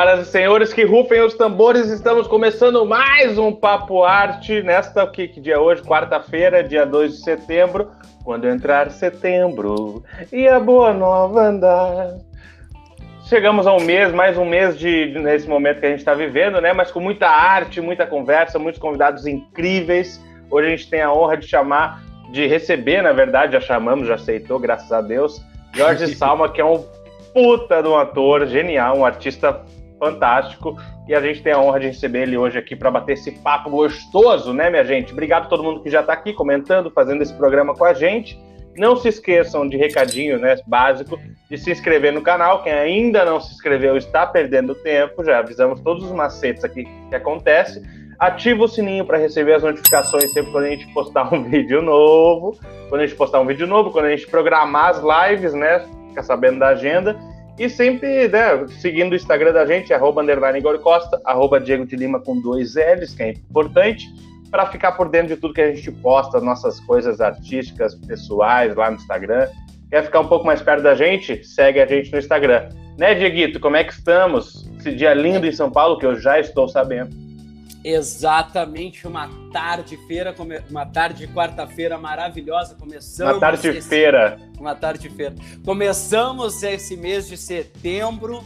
Senhoras e senhores que rufem os tambores, estamos começando mais um Papo Arte nesta, que, que dia é hoje? Quarta-feira, dia 2 de setembro, quando entrar setembro e a boa nova andar. Chegamos a um mês, mais um mês de, nesse momento que a gente está vivendo, né? Mas com muita arte, muita conversa, muitos convidados incríveis. Hoje a gente tem a honra de chamar, de receber, na verdade, já chamamos, já aceitou, graças a Deus, Jorge Salma, que é um puta de um ator genial, um artista fantástico. E a gente tem a honra de receber ele hoje aqui para bater esse papo gostoso, né, minha gente? Obrigado a todo mundo que já está aqui comentando, fazendo esse programa com a gente. Não se esqueçam de recadinho, né, básico, de se inscrever no canal. Quem ainda não se inscreveu está perdendo tempo. Já avisamos todos os macetes aqui que acontece. Ativa o sininho para receber as notificações sempre quando a gente postar um vídeo novo. Quando a gente postar um vídeo novo, quando a gente programar as lives, né? ficar sabendo da agenda. E sempre, né, seguindo o Instagram da gente, arroba underline Costa, arroba Diego de Lima com dois L's, que é importante, para ficar por dentro de tudo que a gente posta, nossas coisas artísticas, pessoais lá no Instagram. Quer ficar um pouco mais perto da gente? Segue a gente no Instagram. Né, Dieguito, como é que estamos? Esse dia lindo em São Paulo, que eu já estou sabendo. Exatamente, uma tarde-feira, uma tarde de quarta-feira maravilhosa. Começamos. Uma tarde-feira. Uma tarde-feira. Começamos esse mês de setembro.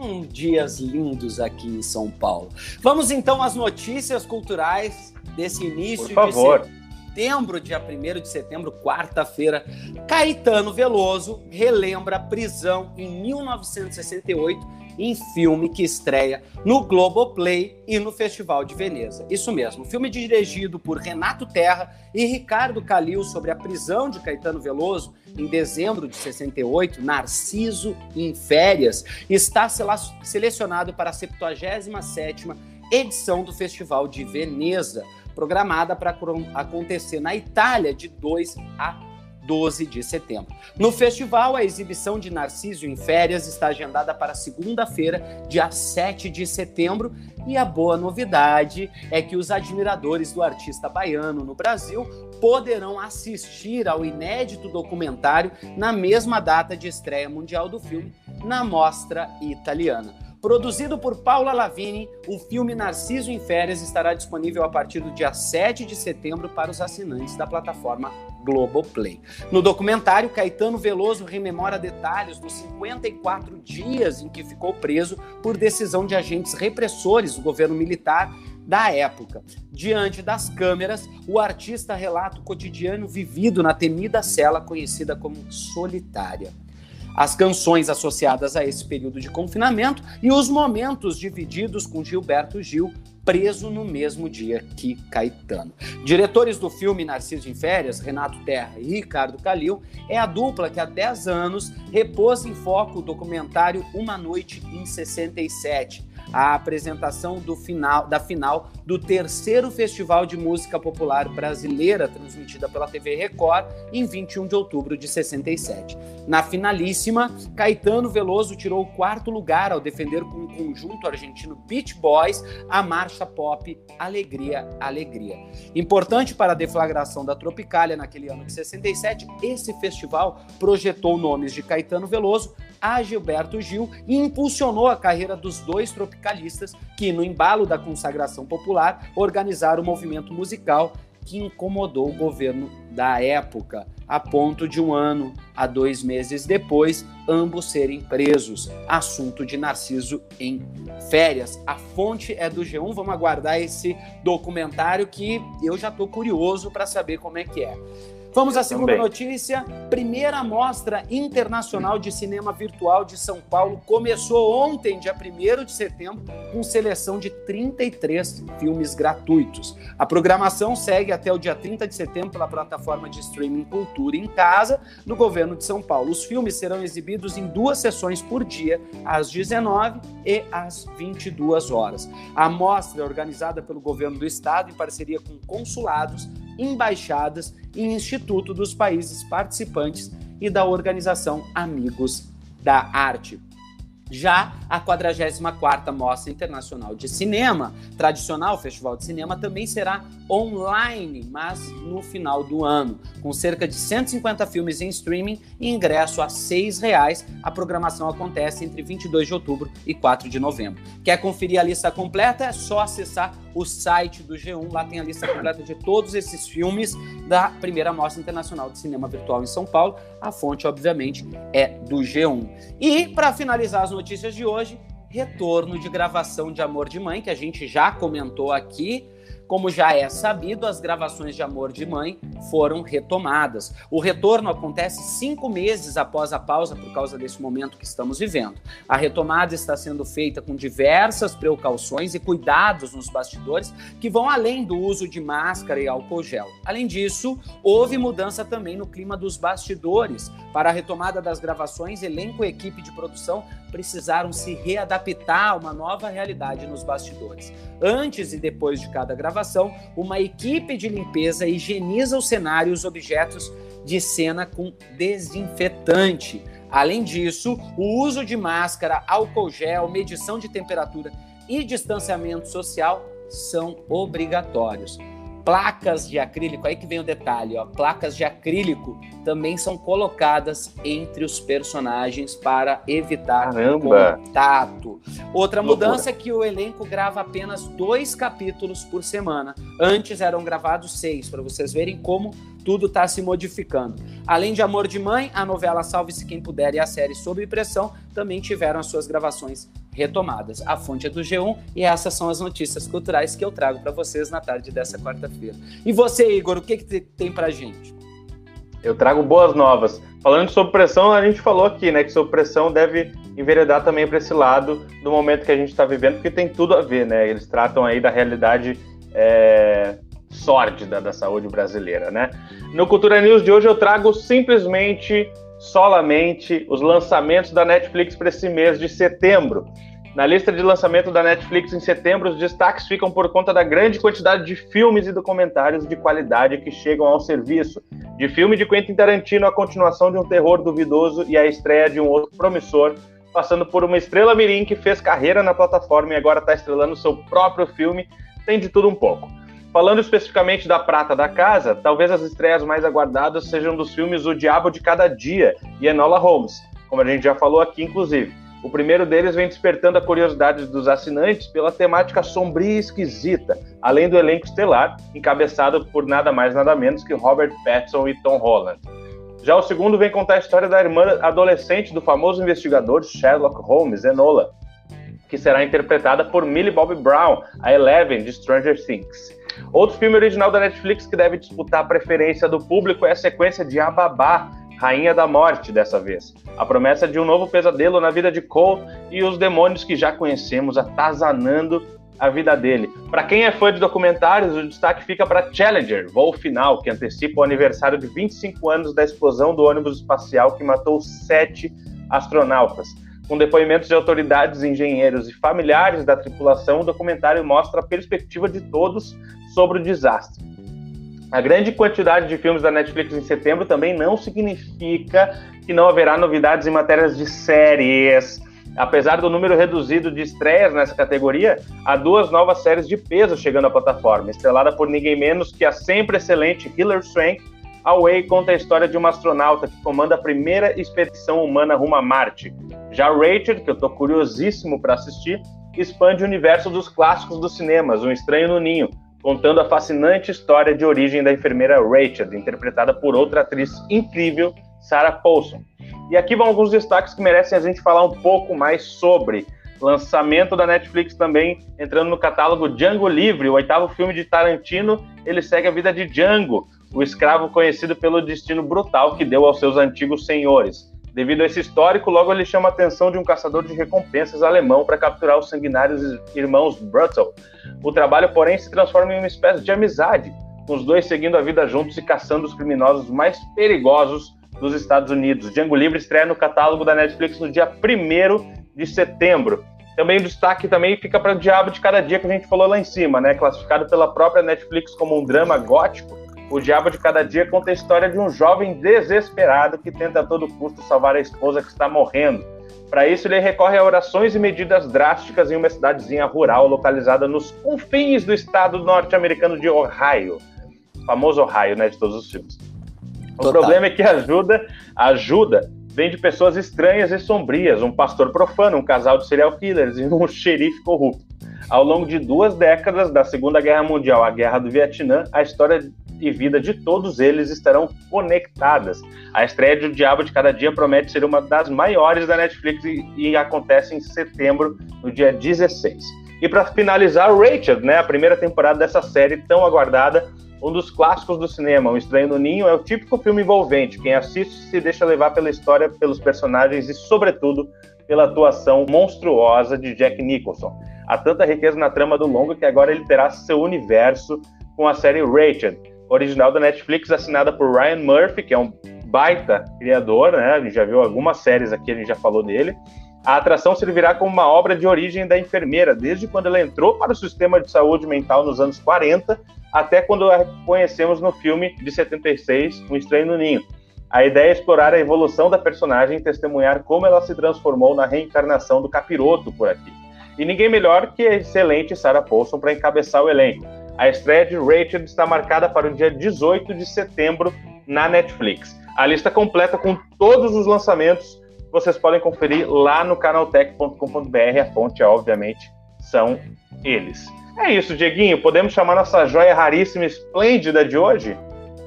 Um, dias lindos aqui em São Paulo. Vamos então às notícias culturais desse início Por favor. de setembro, dia 1 de setembro, quarta-feira. Caetano Veloso relembra a prisão em 1968 em filme que estreia no Globoplay e no Festival de Veneza. Isso mesmo, filme dirigido por Renato Terra e Ricardo Calil sobre a prisão de Caetano Veloso em dezembro de 68, Narciso em Férias, está selecionado para a 77ª edição do Festival de Veneza, programada para acontecer na Itália de 2 a 12 de setembro. No festival, a exibição de Narciso em Férias está agendada para segunda-feira, dia 7 de setembro, e a boa novidade é que os admiradores do artista baiano no Brasil poderão assistir ao inédito documentário na mesma data de estreia mundial do filme, na mostra italiana. Produzido por Paula Lavini, o filme Narciso em Férias estará disponível a partir do dia 7 de setembro para os assinantes da plataforma Globoplay. No documentário, Caetano Veloso rememora detalhes dos 54 dias em que ficou preso por decisão de agentes repressores do governo militar da época. Diante das câmeras, o artista relata o cotidiano vivido na temida cela conhecida como solitária as canções associadas a esse período de confinamento e os momentos divididos com Gilberto Gil, preso no mesmo dia que Caetano. Diretores do filme Narciso em Férias, Renato Terra e Ricardo Calil, é a dupla que há 10 anos repôs em foco o documentário Uma Noite em 67, a apresentação do final, da final do terceiro Festival de Música Popular Brasileira, transmitida pela TV Record, em 21 de outubro de 67. Na finalíssima, Caetano Veloso tirou o quarto lugar ao defender com o conjunto argentino Beach Boys a marcha pop Alegria, Alegria. Importante para a deflagração da Tropicália naquele ano de 67, esse festival projetou nomes de Caetano Veloso a Gilberto Gil e impulsionou a carreira dos dois tropicalistas que, no embalo da consagração popular, organizaram o um movimento musical que incomodou o governo da época, a ponto de um ano a dois meses depois, ambos serem presos. Assunto de Narciso em férias. A fonte é do G1. Vamos aguardar esse documentário que eu já estou curioso para saber como é que é. Vamos à segunda Também. notícia. Primeira Mostra Internacional de Cinema Virtual de São Paulo começou ontem, dia 1 de setembro, com seleção de 33 filmes gratuitos. A programação segue até o dia 30 de setembro pela plataforma de streaming Cultura em Casa, do governo de São Paulo. Os filmes serão exibidos em duas sessões por dia, às 19 e às 22 horas. A mostra é organizada pelo governo do estado em parceria com consulados, embaixadas e instituto dos países participantes e da organização Amigos da Arte. Já a 44ª Mostra Internacional de Cinema, tradicional festival de cinema, também será online, mas no final do ano, com cerca de 150 filmes em streaming e ingresso a R$ 6,00. A programação acontece entre 22 de outubro e 4 de novembro. Quer conferir a lista completa? É só acessar o site do G1, lá tem a lista completa de todos esses filmes da primeira Mostra Internacional de Cinema Virtual em São Paulo. A fonte, obviamente, é do G1. E, para finalizar as notícias de hoje, retorno de gravação de Amor de Mãe, que a gente já comentou aqui. Como já é sabido, as gravações de Amor de Mãe foram retomadas. O retorno acontece cinco meses após a pausa por causa desse momento que estamos vivendo. A retomada está sendo feita com diversas precauções e cuidados nos bastidores que vão além do uso de máscara e álcool gel. Além disso, houve mudança também no clima dos bastidores. Para a retomada das gravações, elenco e equipe de produção precisaram se readaptar a uma nova realidade nos bastidores. Antes e depois de cada gravação, uma equipe de limpeza higieniza os cenários e os objetos de cena com desinfetante. Além disso, o uso de máscara, álcool gel, medição de temperatura e distanciamento social são obrigatórios placas de acrílico, aí que vem o detalhe, ó, placas de acrílico também são colocadas entre os personagens para evitar Caramba. contato. Outra mudança é que o elenco grava apenas dois capítulos por semana. Antes eram gravados seis, para vocês verem como tudo está se modificando. Além de Amor de Mãe, a novela Salve-se Quem Puder e a série Sob Pressão também tiveram as suas gravações retomadas. A fonte é do G1 e essas são as notícias culturais que eu trago para vocês na tarde dessa quarta-feira. E você, Igor, o que, que tem para gente? Eu trago boas novas. Falando sobre pressão, a gente falou aqui, né, que sobre pressão deve enveredar também para esse lado do momento que a gente está vivendo, porque tem tudo a ver, né? Eles tratam aí da realidade é, sórdida da saúde brasileira, né? No Cultura News de hoje eu trago simplesmente, solamente, os lançamentos da Netflix para esse mês de setembro. Na lista de lançamento da Netflix em setembro, os destaques ficam por conta da grande quantidade de filmes e documentários de qualidade que chegam ao serviço. De filme de Quentin Tarantino, a continuação de um terror duvidoso e a estreia de um outro promissor, passando por uma estrela mirim que fez carreira na plataforma e agora está estrelando seu próprio filme, tem de tudo um pouco. Falando especificamente da Prata da Casa, talvez as estreias mais aguardadas sejam dos filmes O Diabo de Cada Dia e Enola Holmes, como a gente já falou aqui, inclusive. O primeiro deles vem despertando a curiosidade dos assinantes pela temática sombria e esquisita, além do elenco estelar, encabeçado por nada mais nada menos que Robert Pattinson e Tom Holland. Já o segundo vem contar a história da irmã adolescente do famoso investigador Sherlock Holmes, Enola, que será interpretada por Millie Bobby Brown, a Eleven de Stranger Things. Outro filme original da Netflix que deve disputar a preferência do público é a sequência de Ababá, Rainha da Morte, dessa vez. A promessa de um novo pesadelo na vida de Cole e os demônios que já conhecemos atazanando a vida dele. Para quem é fã de documentários, o destaque fica para Challenger, voo final, que antecipa o aniversário de 25 anos da explosão do ônibus espacial que matou sete astronautas. Com depoimentos de autoridades, engenheiros e familiares da tripulação, o documentário mostra a perspectiva de todos sobre o desastre. A grande quantidade de filmes da Netflix em setembro também não significa que não haverá novidades em matérias de séries. Apesar do número reduzido de estreias nessa categoria, há duas novas séries de peso chegando à plataforma, estrelada por ninguém menos que a sempre excelente Hilary Swank Away conta a história de uma astronauta que comanda a primeira expedição humana rumo a Marte. Já Rachel, que eu tô curiosíssimo para assistir, expande o universo dos clássicos dos cinemas, Um Estranho no Ninho, contando a fascinante história de origem da enfermeira Rachel, interpretada por outra atriz incrível, Sarah Paulson. E aqui vão alguns destaques que merecem a gente falar um pouco mais sobre. Lançamento da Netflix também entrando no catálogo Django Livre, o oitavo filme de Tarantino. Ele segue a vida de Django, o escravo conhecido pelo destino brutal que deu aos seus antigos senhores. Devido a esse histórico, logo ele chama a atenção de um caçador de recompensas alemão para capturar os sanguinários irmãos Brutal. O trabalho, porém, se transforma em uma espécie de amizade, com os dois seguindo a vida juntos e caçando os criminosos mais perigosos dos Estados Unidos. Django Livre estreia no catálogo da Netflix no dia 1 de setembro. Também o destaque também fica para o Diabo de Cada Dia que a gente falou lá em cima, né? Classificado pela própria Netflix como um drama gótico, o Diabo de Cada Dia conta a história de um jovem desesperado que tenta a todo custo salvar a esposa que está morrendo. Para isso, ele recorre a orações e medidas drásticas em uma cidadezinha rural localizada nos confins do estado norte-americano de Ohio. O famoso Ohio, né, de todos os filmes. Total. O problema é que ajuda, ajuda vem de pessoas estranhas e sombrias, um pastor profano, um casal de serial killers e um xerife corrupto. Ao longo de duas décadas, da Segunda Guerra Mundial à Guerra do Vietnã, a história e vida de todos eles estarão conectadas. A estreia de O Diabo de Cada Dia promete ser uma das maiores da Netflix e, e acontece em setembro, no dia 16. E para finalizar, Rachel, né, a primeira temporada dessa série tão aguardada, um dos clássicos do cinema, Um Estranho no Ninho, é o típico filme envolvente. Quem assiste se deixa levar pela história, pelos personagens e, sobretudo, pela atuação monstruosa de Jack Nicholson. Há tanta riqueza na trama do longo que agora ele terá seu universo com a série Rachel, original da Netflix, assinada por Ryan Murphy, que é um baita criador, né? A gente já viu algumas séries aqui, a gente já falou dele. A atração servirá como uma obra de origem da enfermeira, desde quando ela entrou para o sistema de saúde mental nos anos 40, até quando a conhecemos no filme de 76, Um Estranho no Ninho. A ideia é explorar a evolução da personagem e testemunhar como ela se transformou na reencarnação do capiroto por aqui. E ninguém melhor que a excelente Sarah Paulson para encabeçar o elenco. A estreia de Rachel está marcada para o dia 18 de setembro na Netflix. A lista completa com todos os lançamentos vocês podem conferir lá no canaltech.com.br. A fonte, obviamente, são eles. É isso, Dieguinho. Podemos chamar nossa joia raríssima e esplêndida de hoje?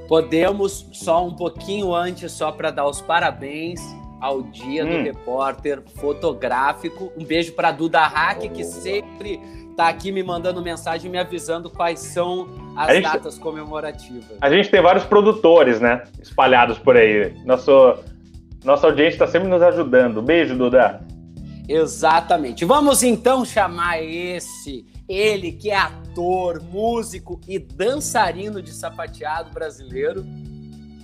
Podemos, só um pouquinho antes, só para dar os parabéns ao Dia hum. do Repórter Fotográfico. Um beijo para Duda Hack, que sempre tá aqui me mandando mensagem me avisando quais são as gente, datas comemorativas. A gente tem vários produtores, né? Espalhados por aí. Nosso, nossa audiência está sempre nos ajudando. Beijo, Duda. Exatamente. Vamos então chamar esse, ele que é ator, músico e dançarino de sapateado brasileiro.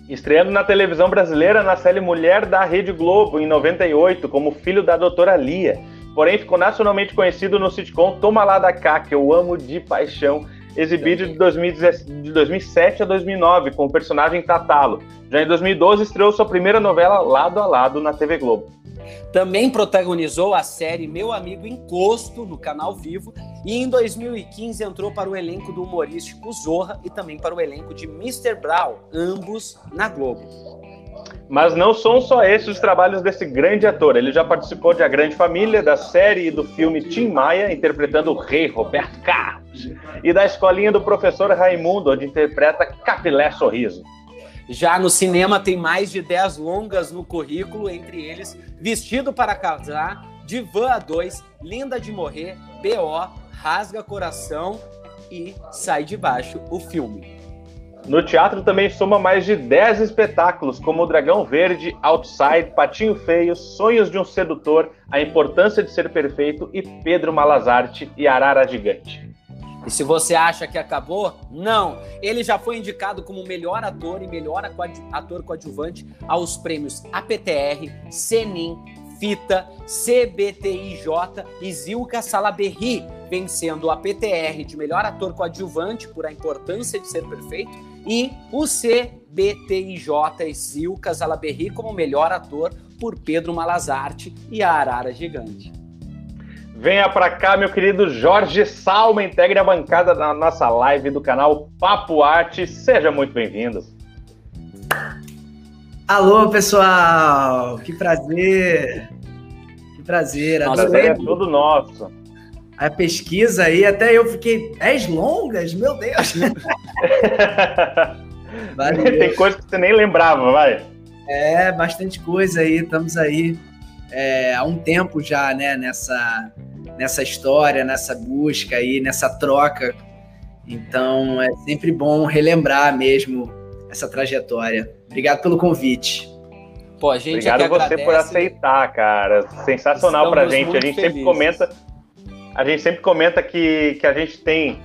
Estreando na televisão brasileira na série Mulher da Rede Globo em 98, como filho da doutora Lia porém ficou nacionalmente conhecido no sitcom Toma Lá da Cá, que eu amo de paixão, exibido de, 2007 a 2009, com o personagem Tatalo. Já em 2012 estreou sua primeira novela Lado a Lado na TV Globo. Também protagonizou a série Meu Amigo Encosto no canal Vivo e em 2015 entrou para o elenco do humorístico Zorra e também para o elenco de Mr. Brown, ambos na Globo. Mas não são só esses os trabalhos desse grande ator. Ele já participou de A Grande Família, da série e do filme Tim Maia, interpretando o rei Roberto Carlos, e da escolinha do professor Raimundo, onde interpreta Capilé Sorriso. Já no cinema tem mais de 10 longas no currículo, entre eles Vestido para Casar, Divã a 2, Linda de Morrer, B.O., Rasga Coração e Sai de Baixo, o filme. No teatro também soma mais de 10 espetáculos, como O Dragão Verde, Outside, Patinho Feio, Sonhos de um Sedutor, A Importância de Ser Perfeito e Pedro Malazarte e Arara Gigante. E se você acha que acabou, não. Ele já foi indicado como melhor ator e melhor ator coadjuvante aos prêmios APTR, Senin, Fita, CBTIJ e Zilka Salaberry, vencendo o APTR de melhor ator coadjuvante por A Importância de Ser Perfeito e o CBTIJ Zilka Zalaberry como melhor ator por Pedro Malazarte e a Arara Gigante. Venha para cá, meu querido Jorge Salma, integre a bancada da nossa live do canal Papo Arte. Seja muito bem-vindo. Alô, pessoal! Que prazer! Que prazer! Nossa, prazer é todo nosso a pesquisa aí, até eu fiquei 10 longas, meu Deus. Tem coisa que você nem lembrava, vai. É, bastante coisa aí, estamos aí é, há um tempo já, né, nessa, nessa história, nessa busca aí, nessa troca. Então é sempre bom relembrar mesmo essa trajetória. Obrigado pelo convite. Pô, a gente Obrigado você agradece. por aceitar, cara. Sensacional Estamos pra gente. A gente felizes. sempre comenta a gente sempre comenta que, que a gente tem,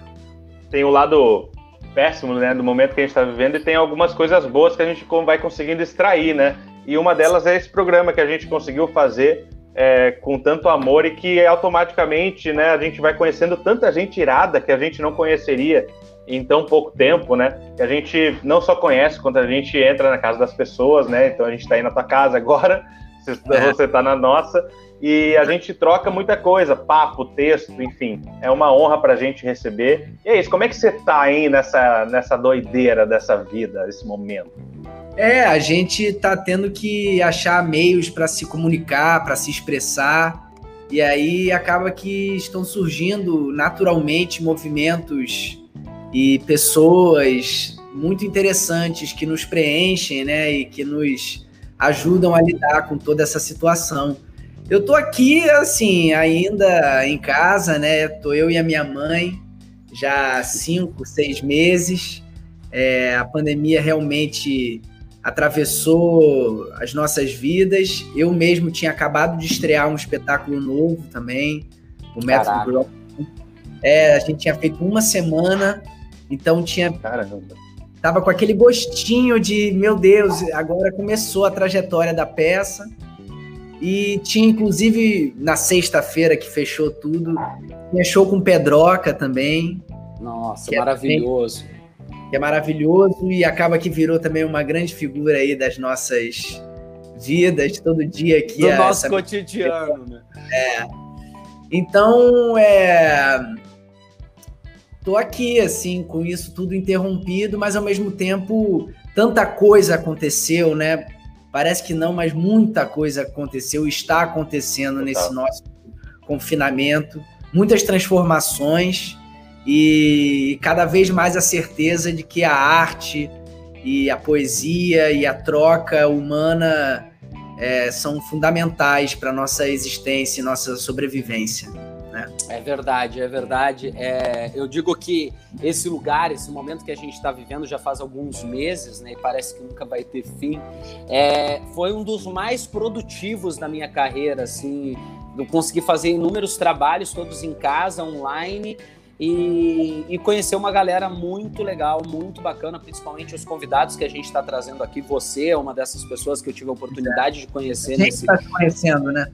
tem o lado péssimo, né, do momento que a gente está vivendo e tem algumas coisas boas que a gente vai conseguindo extrair, né? E uma delas é esse programa que a gente conseguiu fazer é, com tanto amor e que automaticamente, né, a gente vai conhecendo tanta gente irada que a gente não conheceria em tão pouco tempo, né? Que a gente não só conhece quando a gente entra na casa das pessoas, né? Então a gente está aí na tua casa agora, você, é. você tá na nossa e a gente troca muita coisa, papo, texto, enfim. É uma honra para a gente receber. E é isso, como é que você tá aí nessa, nessa doideira dessa vida, nesse momento? É, a gente tá tendo que achar meios para se comunicar, para se expressar. E aí acaba que estão surgindo naturalmente movimentos e pessoas muito interessantes que nos preenchem, né, e que nos ajudam a lidar com toda essa situação. Eu tô aqui, assim, ainda em casa, né? Tô eu e a minha mãe já há cinco, seis meses. É, a pandemia realmente atravessou as nossas vidas. Eu mesmo tinha acabado de estrear um espetáculo novo também, o Método Block. É, a gente tinha feito uma semana, então tinha. Caramba. Tava com aquele gostinho de, meu Deus, agora começou a trajetória da peça. E tinha, inclusive, na sexta-feira que fechou tudo, tinha show com Pedroca também. Nossa, maravilhoso. É que é maravilhoso e acaba que virou também uma grande figura aí das nossas vidas, todo dia aqui. Do nosso essa... cotidiano, né? É. Então, é... Tô aqui, assim, com isso tudo interrompido, mas ao mesmo tempo tanta coisa aconteceu, né? Parece que não, mas muita coisa aconteceu, está acontecendo nesse nosso confinamento, muitas transformações e cada vez mais a certeza de que a arte e a poesia e a troca humana é, são fundamentais para nossa existência e nossa sobrevivência. Né? É verdade, é verdade. É, eu digo que esse lugar, esse momento que a gente está vivendo já faz alguns meses, né? E parece que nunca vai ter fim. É, foi um dos mais produtivos da minha carreira, assim. Eu consegui fazer inúmeros trabalhos, todos em casa, online e, e, conhecer uma galera muito legal, muito bacana, principalmente os convidados que a gente está trazendo aqui. Você é uma dessas pessoas que eu tive a oportunidade de conhecer. A gente está nesse... conhecendo, né?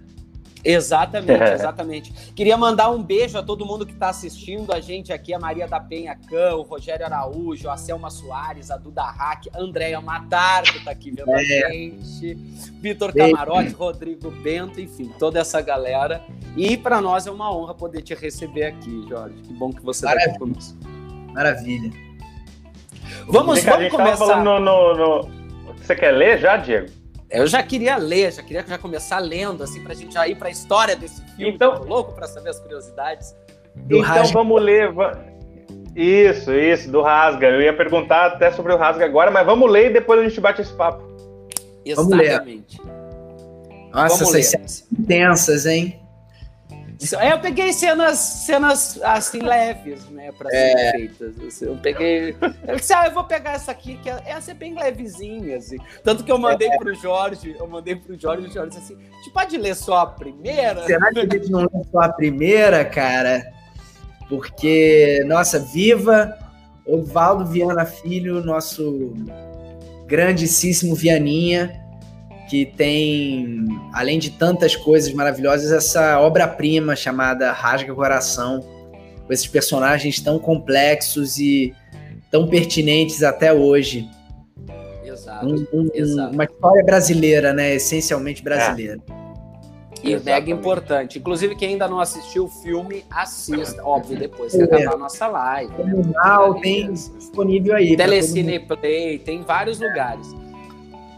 Exatamente, exatamente. Queria mandar um beijo a todo mundo que está assistindo a gente aqui, a Maria da Penha Cã, o Rogério Araújo, a Selma Soares, a Duda Hack, a Andréia Matar, que está aqui vendo é. a gente, Vitor Camarote, Rodrigo Bento, enfim, toda essa galera. E para nós é uma honra poder te receber aqui, Jorge. Que bom que você está aqui conosco. Maravilha. Vamos, vamos começar. No, no, no... Você quer ler já, Diego? Eu já queria ler, já queria já começar lendo, assim, pra gente já ir pra história desse filme. Então, louco pra saber as curiosidades. então Rasga. vamos ler. Isso, isso, do Rasga. Eu ia perguntar até sobre o Rasga agora, mas vamos ler e depois a gente bate esse papo. Exatamente. Vamos ler. Nossa, vamos essas cenas intensas, hein? É, eu peguei cenas, cenas assim leves, né, para é. serem feitas. Assim, eu peguei. Eu disse, ah, eu vou pegar essa aqui, que é, essa é bem levezinha, assim. Tanto que eu mandei é. pro Jorge, eu mandei pro Jorge, o Jorge disse assim: a gente pode ler só a primeira? Será que a gente não lê só a primeira, cara? Porque, nossa, viva Osvaldo Viana Filho, nosso grandíssimo Vianinha que tem, além de tantas coisas maravilhosas, essa obra-prima chamada Rasga Coração, com esses personagens tão complexos e tão pertinentes até hoje. Exato, um, um, exato. Uma história brasileira, né? Essencialmente brasileira. É. E mega importante. Inclusive, quem ainda não assistiu o filme, assista. Óbvio, depois que é. acabar a nossa live. Né? Tem disponível aí. Telecine Play, tem vários lugares.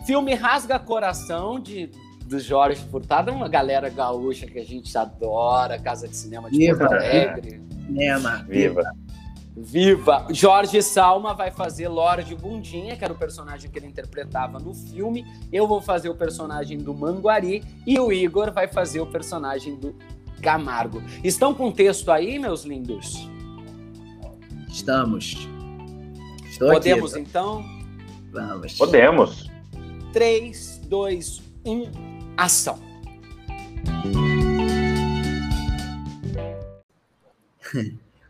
Filme Rasga Coração, de, do Jorge Furtado, uma galera gaúcha que a gente adora, Casa de Cinema de Viva, Porto Alegre. Cinema. Viva. Viva! Jorge Salma vai fazer Lorde Bundinha, que era o personagem que ele interpretava no filme. Eu vou fazer o personagem do Manguari e o Igor vai fazer o personagem do Camargo. Estão com texto aí, meus lindos? Estamos. Estou Podemos aqui. então? Vamos. Podemos. 3, 2, 1, ação.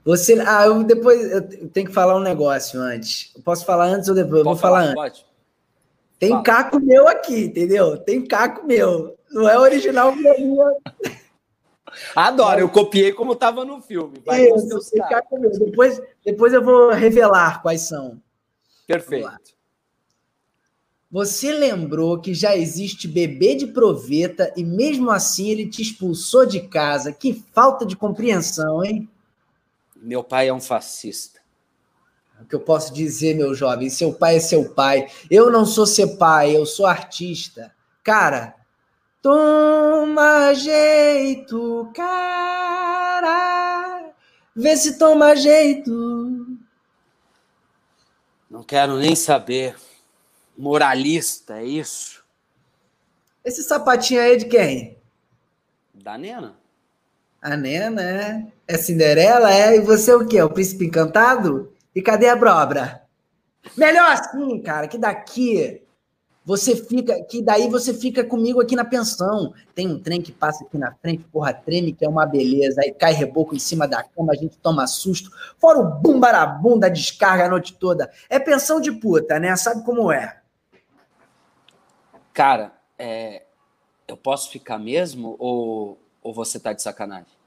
Você, ah, eu depois eu tenho que falar um negócio antes. Eu posso falar antes ou depois? Eu vou falar, falar antes. Pode. Tem Fala. caco meu aqui, entendeu? Tem caco meu. Não é original minha. Adoro, eu copiei como estava no filme. Vai Isso, tem caco meu. Depois, depois eu vou revelar quais são. Perfeito. Você lembrou que já existe bebê de proveta e mesmo assim ele te expulsou de casa. Que falta de compreensão, hein? Meu pai é um fascista. O que eu posso dizer, meu jovem? Seu pai é seu pai. Eu não sou seu pai, eu sou artista. Cara, toma jeito, cara. Vê se toma jeito. Não quero nem saber. Moralista, é isso? Esse sapatinho aí é de quem? Da Nena. A Nena, é? É Cinderela, é? E você é o quê? O príncipe encantado? E cadê a Brobra? Melhor assim, cara, que daqui você fica, que daí você fica comigo aqui na pensão. Tem um trem que passa aqui na frente, porra, treme, que é uma beleza. Aí cai reboco em cima da cama, a gente toma susto. Fora o bumbarabum da descarga a noite toda. É pensão de puta, né? Sabe como é? Cara, é, eu posso ficar mesmo ou, ou você tá de sacanagem?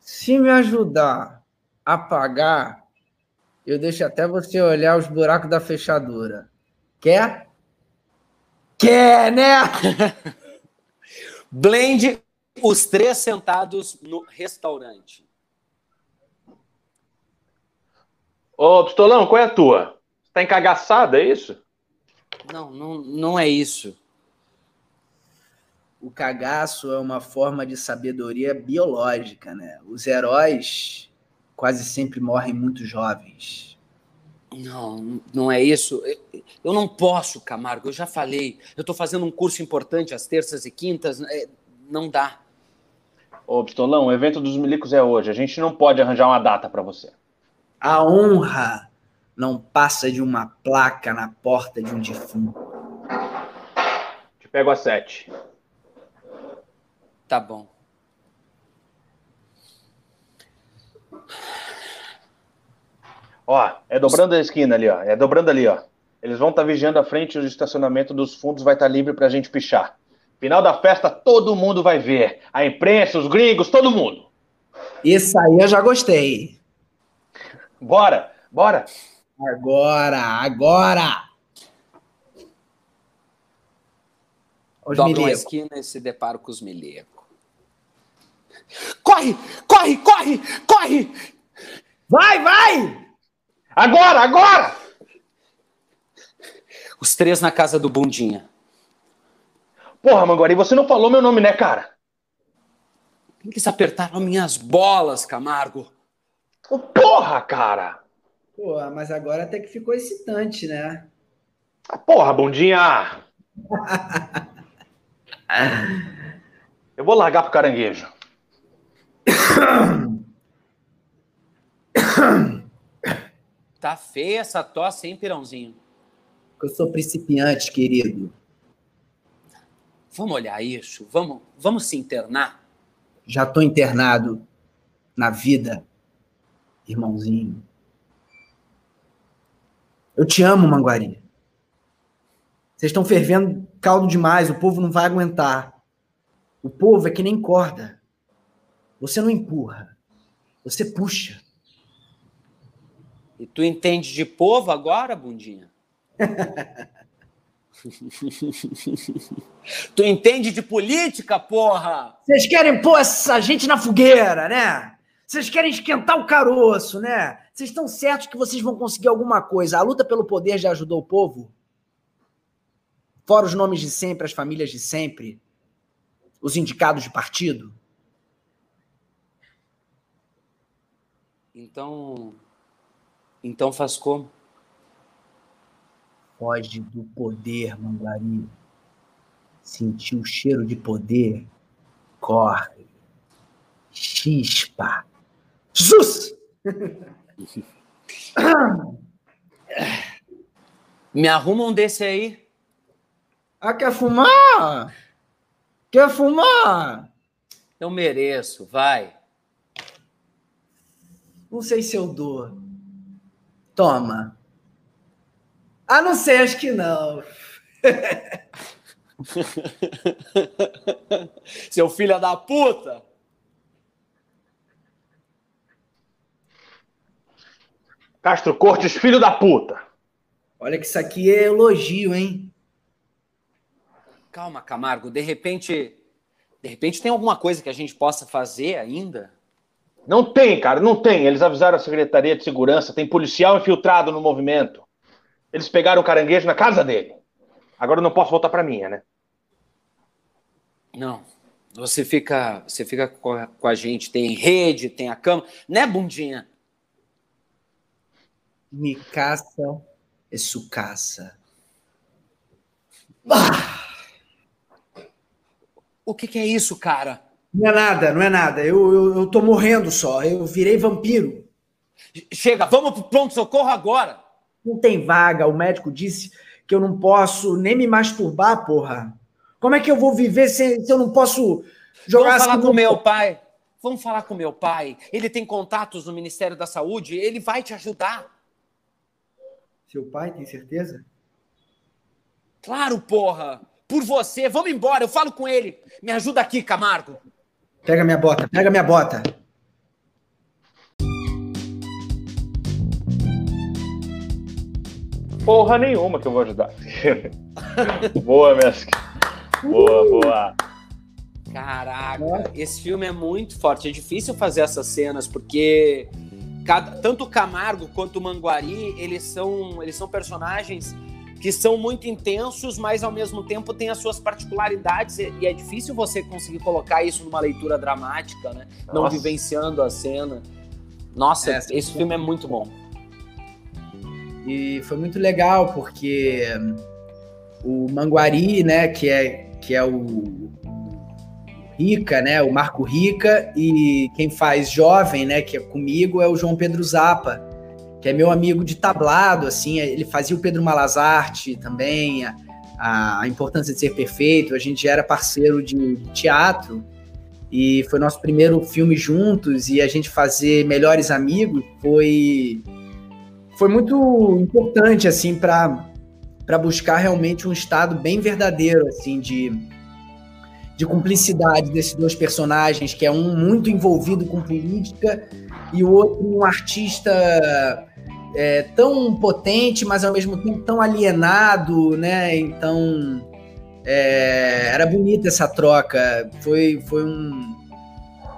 Se me ajudar a pagar, eu deixo até você olhar os buracos da fechadura. Quer? Quer, né? Blend os três sentados no restaurante. Ô, Pistolão, qual é a tua? Tá encagaçada, é isso? Não, não, não é isso. O cagaço é uma forma de sabedoria biológica, né? Os heróis quase sempre morrem muito jovens. Não, não é isso. Eu não posso, Camargo, eu já falei. Eu estou fazendo um curso importante às terças e quintas. É, não dá. Ô, Pistolão, o evento dos milicos é hoje. A gente não pode arranjar uma data para você. A honra não passa de uma placa na porta de um defunto. Te pego a sete. Tá bom. Ó, é dobrando a esquina ali, ó. É dobrando ali, ó. Eles vão estar tá vigiando a frente do estacionamento dos fundos, vai estar tá livre pra gente pichar. Final da festa, todo mundo vai ver. A imprensa, os gringos, todo mundo. Isso aí eu já gostei. Bora, bora. Agora, agora. Os Dobra uma esquina e se depara com os milecos. Corre, corre, corre, corre! Vai, vai! Agora, agora! Os três na casa do Bundinha. Porra, Manguari, você não falou meu nome, né, cara? Eles apertaram minhas bolas, Camargo. Porra, cara! Porra, mas agora até que ficou excitante, né? Ah, porra, Bundinha! Eu vou largar pro caranguejo. Tá feia essa tosse, hein, Pirãozinho? Eu sou principiante, querido. Vamos olhar isso? Vamos, vamos se internar? Já tô internado na vida, irmãozinho. Eu te amo, Manguari. Vocês estão fervendo caldo demais, o povo não vai aguentar. O povo é que nem corda. Você não empurra, você puxa. E tu entende de povo agora, bundinha? tu entende de política, porra? Vocês querem pôr essa gente na fogueira, né? Vocês querem esquentar o caroço, né? Vocês estão certos que vocês vão conseguir alguma coisa. A luta pelo poder já ajudou o povo? Fora os nomes de sempre, as famílias de sempre, os indicados de partido? Então, então faz como? Foge do poder, Manguari. Sentiu o cheiro de poder. Corre. Chispa. Jus! Me arruma um desse aí. Ah, quer fumar? Quer fumar? Eu mereço, vai. Não sei se eu dou. Toma. Ah, não sei, acho que não. Seu filho da puta! Castro Cortes, filho da puta! Olha que isso aqui é elogio, hein? Calma, Camargo. De repente, de repente tem alguma coisa que a gente possa fazer ainda? Não tem, cara, não tem. Eles avisaram a Secretaria de Segurança, tem policial infiltrado no movimento. Eles pegaram o caranguejo na casa dele. Agora eu não posso voltar para minha, né? Não. Você fica, você fica com a, com a gente, tem rede, tem a cama, né, bundinha? Me caça é sucaça. Ah! O que, que, é isso, cara? Não é nada, não é nada. Eu, eu, eu tô morrendo só. Eu virei vampiro. Chega, vamos pro pronto-socorro agora. Não tem vaga. O médico disse que eu não posso nem me masturbar, porra. Como é que eu vou viver se, se eu não posso jogar Vamos falar assim com meu pai. Vamos falar com meu pai. Ele tem contatos no Ministério da Saúde. Ele vai te ajudar. Seu pai, tem certeza? Claro, porra. Por você. Vamos embora. Eu falo com ele. Me ajuda aqui, Camargo. Pega minha bota. Pega minha bota. Porra nenhuma que eu vou ajudar. boa, Mesk. Boa, boa. Caraca, esse filme é muito forte. É difícil fazer essas cenas porque cada, tanto o Camargo quanto o Manguari, eles são, eles são personagens que são muito intensos, mas ao mesmo tempo têm as suas particularidades e, e é difícil você conseguir colocar isso numa leitura dramática, né? Nossa. Não vivenciando a cena. Nossa, é, esse filme é muito bom. E foi muito legal porque o Manguari, né, que é que é o Rica, né, o Marco Rica e quem faz Jovem, né, que é comigo é o João Pedro Zappa, que é meu amigo de tablado, assim, ele fazia o Pedro Malazarte também, a, a importância de ser perfeito, a gente era parceiro de teatro e foi nosso primeiro filme juntos e a gente fazer melhores amigos foi foi muito importante assim para para buscar realmente um estado bem verdadeiro assim de de cumplicidade desses dois personagens que é um muito envolvido com política e o outro um artista é, tão potente mas ao mesmo tempo tão alienado né? Então é, era bonita essa troca. Foi foi um,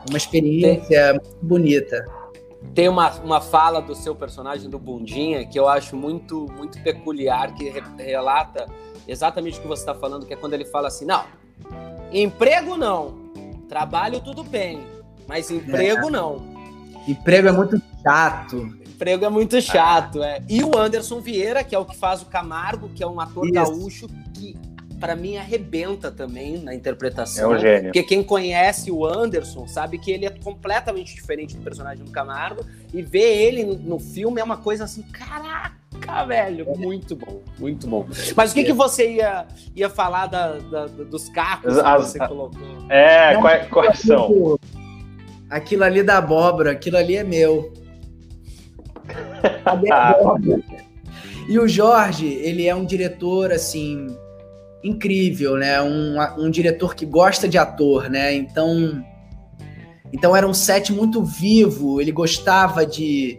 uma experiência muito bonita. Tem uma, uma fala do seu personagem, do Bundinha, que eu acho muito, muito peculiar, que re, relata exatamente o que você está falando, que é quando ele fala assim: não, emprego não, trabalho tudo bem, mas emprego é. não. Emprego é muito chato. Emprego é muito chato, é. E o Anderson Vieira, que é o que faz o Camargo, que é um ator Isso. gaúcho que para mim arrebenta também na interpretação. É um gênio. Porque quem conhece o Anderson sabe que ele é completamente diferente do personagem do Camargo e ver ele no filme é uma coisa assim, caraca, velho, muito bom, muito bom. Mas o que, que você ia, ia falar da, da dos carros que você colocou? É, Não, quais, quais são? Aquilo ali da abóbora, aquilo ali é meu. Cadê a abóbora? E o Jorge, ele é um diretor, assim, incrível, né? Um, um diretor que gosta de ator, né? Então, então era um set muito vivo, ele gostava de,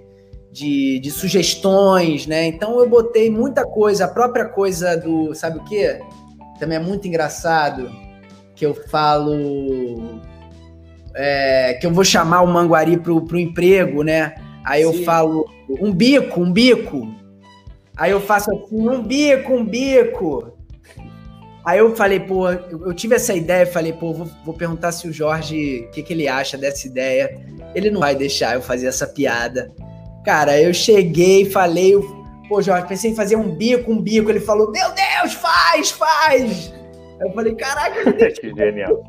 de, de, sugestões, né? Então eu botei muita coisa, a própria coisa do. Sabe o quê? Também é muito engraçado que eu falo. É, que eu vou chamar o Manguari pro, pro emprego, né? Aí eu Sim. falo um bico, um bico. Aí eu faço assim, um bico, um bico. Aí eu falei, pô, eu tive essa ideia, falei, pô, vou, vou perguntar se o Jorge, o que, que ele acha dessa ideia. Ele não vai deixar eu fazer essa piada. Cara, eu cheguei, falei, pô, Jorge, pensei em fazer um bico, um bico. Ele falou, meu Deus, faz, faz. Eu falei, caraca, que genial.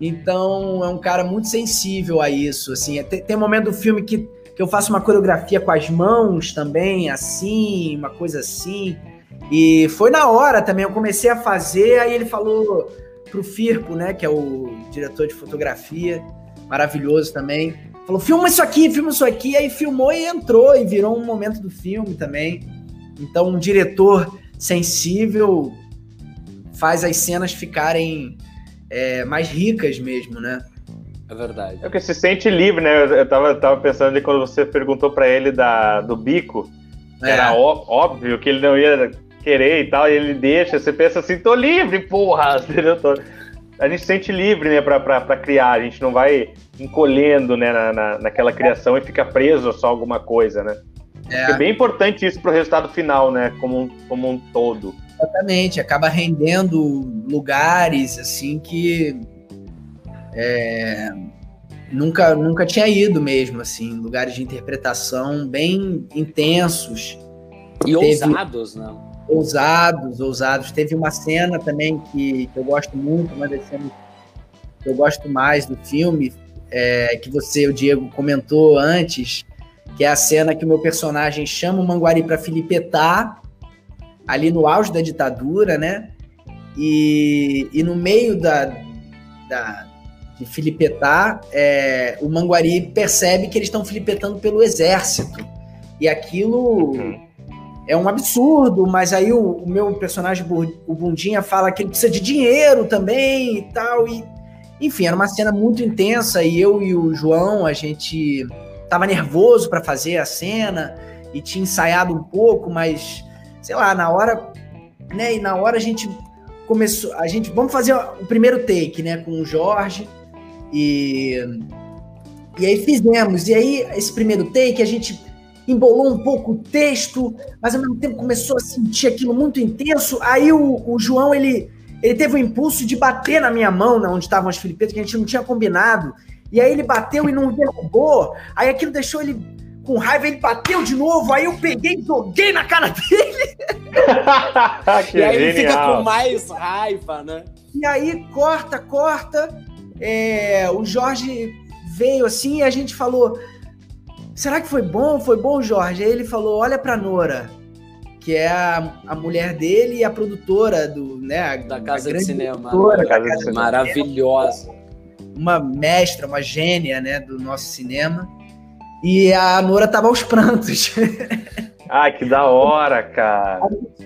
Então, é um cara muito sensível a isso, assim. Tem, tem um momento do filme que, que eu faço uma coreografia com as mãos também, assim, uma coisa assim. E foi na hora também, eu comecei a fazer, aí ele falou pro Firpo, né, que é o diretor de fotografia, maravilhoso também, falou, filma isso aqui, filma isso aqui, aí filmou e entrou, e virou um momento do filme também. Então, um diretor sensível faz as cenas ficarem é, mais ricas mesmo, né? É verdade. É que se sente livre, né? Eu tava, tava pensando de quando você perguntou para ele da, do bico, É. Era ó, óbvio que ele não ia querer e tal, e ele deixa, você pensa assim, tô livre, porra! A gente se sente livre, né, pra criar, a gente não vai encolhendo, né, na, na, naquela criação e fica preso a só alguma coisa, né? É. é bem importante isso pro resultado final, né, como um, como um todo. Exatamente, acaba rendendo lugares, assim, que é, nunca, nunca tinha ido mesmo, assim, lugares de interpretação bem intensos. E Teve... ousados, né? Ousados, ousados. Teve uma cena também que, que eu gosto muito, uma das cenas que eu gosto mais do filme, é, que você, o Diego, comentou antes, que é a cena que o meu personagem chama o Manguari para filipetar, ali no auge da ditadura, né? E, e no meio da, da de filipetar, é, o Manguari percebe que eles estão filipetando pelo exército. E aquilo uhum é um absurdo, mas aí o, o, meu personagem, o Bundinha, fala que ele precisa de dinheiro também e tal. E, enfim, era uma cena muito intensa e eu e o João, a gente tava nervoso para fazer a cena e tinha ensaiado um pouco, mas sei lá, na hora, né? E na hora a gente começou, a gente vamos fazer o primeiro take, né, com o Jorge e e aí fizemos. E aí esse primeiro take a gente embolou um pouco o texto, mas ao mesmo tempo começou a sentir aquilo muito intenso. Aí o, o João, ele, ele teve o impulso de bater na minha mão, né, onde estavam as filipetas, que a gente não tinha combinado. E aí ele bateu e não derrubou. Aí aquilo deixou ele com raiva, ele bateu de novo. Aí eu peguei e joguei na cara dele. e aí ele fica com mais raiva, né? E aí corta, corta. É, o Jorge veio assim e a gente falou: será que foi bom? Foi bom, Jorge? Aí ele falou: olha pra Nora, que é a, a mulher dele e a produtora do, né, da Casa de Cinema. Produtora, da casa de Maravilhosa. Uma mestra, uma gênia, né, do nosso cinema. E a Nora tava aos prantos. Ai, que da hora, cara.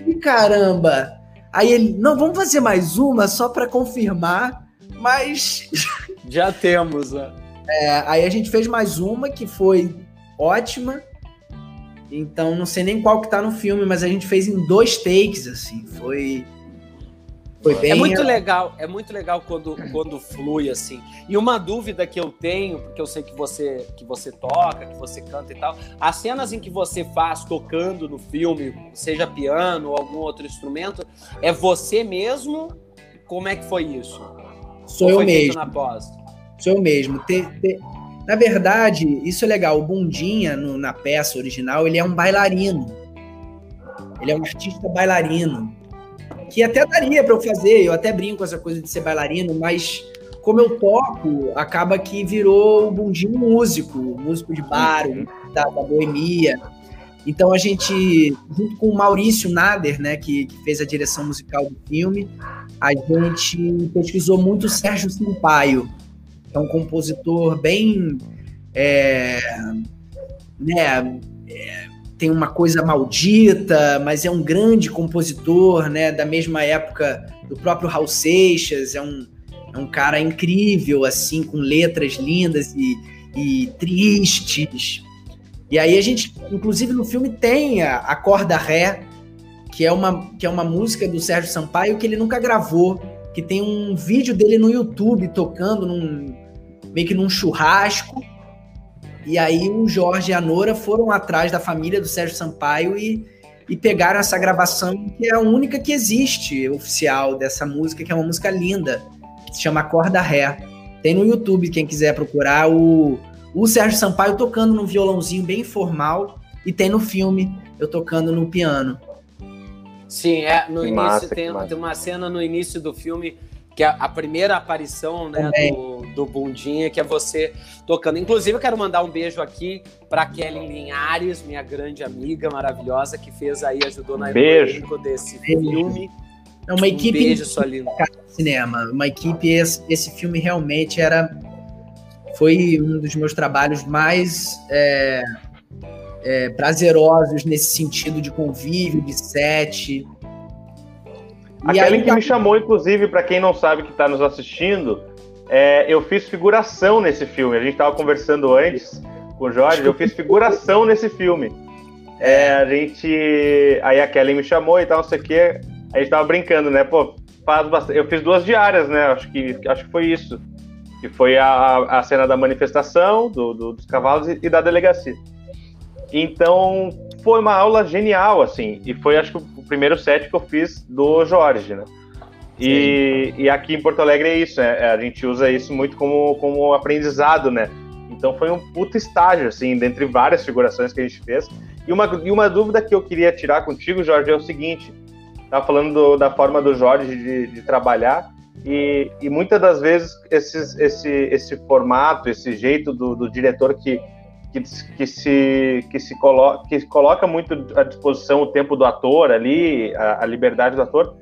E caramba. Aí ele, não, vamos fazer mais uma só para confirmar, mas já temos, né? É, aí a gente fez mais uma que foi ótima. Então não sei nem qual que tá no filme, mas a gente fez em dois takes, assim. Foi. Foi bem. É muito legal, é muito legal quando, quando flui, assim. E uma dúvida que eu tenho, porque eu sei que você, que você toca, que você canta e tal, as cenas em que você faz tocando no filme, seja piano ou algum outro instrumento, é você mesmo? Como é que foi isso? Sou eu mesmo. Sou eu mesmo. Te, te, na verdade, isso é legal. O Bundinha, no, na peça original, ele é um bailarino. Ele é um artista bailarino. Que até daria para eu fazer, eu até brinco com essa coisa de ser bailarino, mas como eu toco, acaba que virou o Bundinho músico, músico de bar, da, da boemia. Então a gente, junto com o Maurício Nader, né, que, que, fez a direção musical do filme, a gente pesquisou muito o Sérgio Sampaio, é um compositor bem. É, né, é, tem uma coisa maldita, mas é um grande compositor, né, da mesma época do próprio Raul Seixas, é um, é um cara incrível, assim, com letras lindas e, e tristes. E aí a gente, inclusive no filme, tem a, a Corda Ré, que é, uma, que é uma música do Sérgio Sampaio que ele nunca gravou, que tem um vídeo dele no YouTube tocando num, meio que num churrasco. E aí o Jorge e a Nora foram atrás da família do Sérgio Sampaio e, e pegaram essa gravação, que é a única que existe oficial dessa música, que é uma música linda, que se chama Corda Ré. Tem no YouTube, quem quiser procurar, o, o Sérgio Sampaio tocando num violãozinho bem formal, e tem no filme eu tocando no piano. Sim, é, no que início massa, tem, tem uma cena no início do filme que é a primeira aparição né, do, do Bundinha, que é você tocando. Inclusive, eu quero mandar um beijo aqui para Kelly Linhares, minha grande amiga maravilhosa, que fez aí, ajudou na elenco desse filme. É uma equipe um beijo, sua linda. cinema, uma equipe esse, esse filme realmente era foi um dos meus trabalhos mais é, é, prazerosos nesse sentido de convívio, de set, Aquele que tá... me chamou, inclusive, para quem não sabe que está nos assistindo, é, eu fiz figuração nesse filme. A gente estava conversando antes com o Jorge, eu fiz figuração nesse filme. é, a gente. Aí a Kelly me chamou e tal, não sei o quê. A gente tava brincando, né? Pô, faz bastante. Eu fiz duas diárias, né? Acho que, acho que foi isso. Que foi a, a cena da manifestação do, do dos cavalos e, e da delegacia. Então, foi uma aula genial, assim. E foi, acho que, o primeiro set que eu fiz do Jorge, né? E, e, aqui em Porto Alegre é isso, né? A gente usa isso muito como, como aprendizado, né? Então foi um puto estágio, assim, dentre várias figurações que a gente fez. E uma, e uma dúvida que eu queria tirar contigo, Jorge, é o seguinte: estava falando do, da forma do Jorge de, de trabalhar, e, e, muitas das vezes esses, esse, esse formato, esse jeito do, do diretor que, que, que, se, que, se coloca, que coloca muito à disposição o tempo do ator ali, a, a liberdade do ator,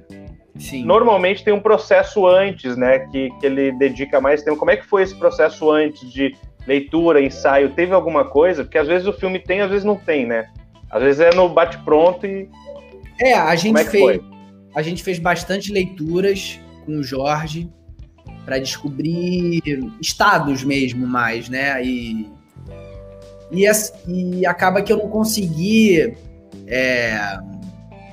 Sim. Normalmente tem um processo antes, né? Que, que ele dedica mais tempo. Como é que foi esse processo antes de leitura, ensaio? Teve alguma coisa? Porque às vezes o filme tem, às vezes não tem, né? Às vezes é no bate-pronto e. É, a gente é fez. Foi? A gente fez bastante leituras com o Jorge para descobrir estados mesmo mais, né? E, e, e acaba que eu não consegui. É,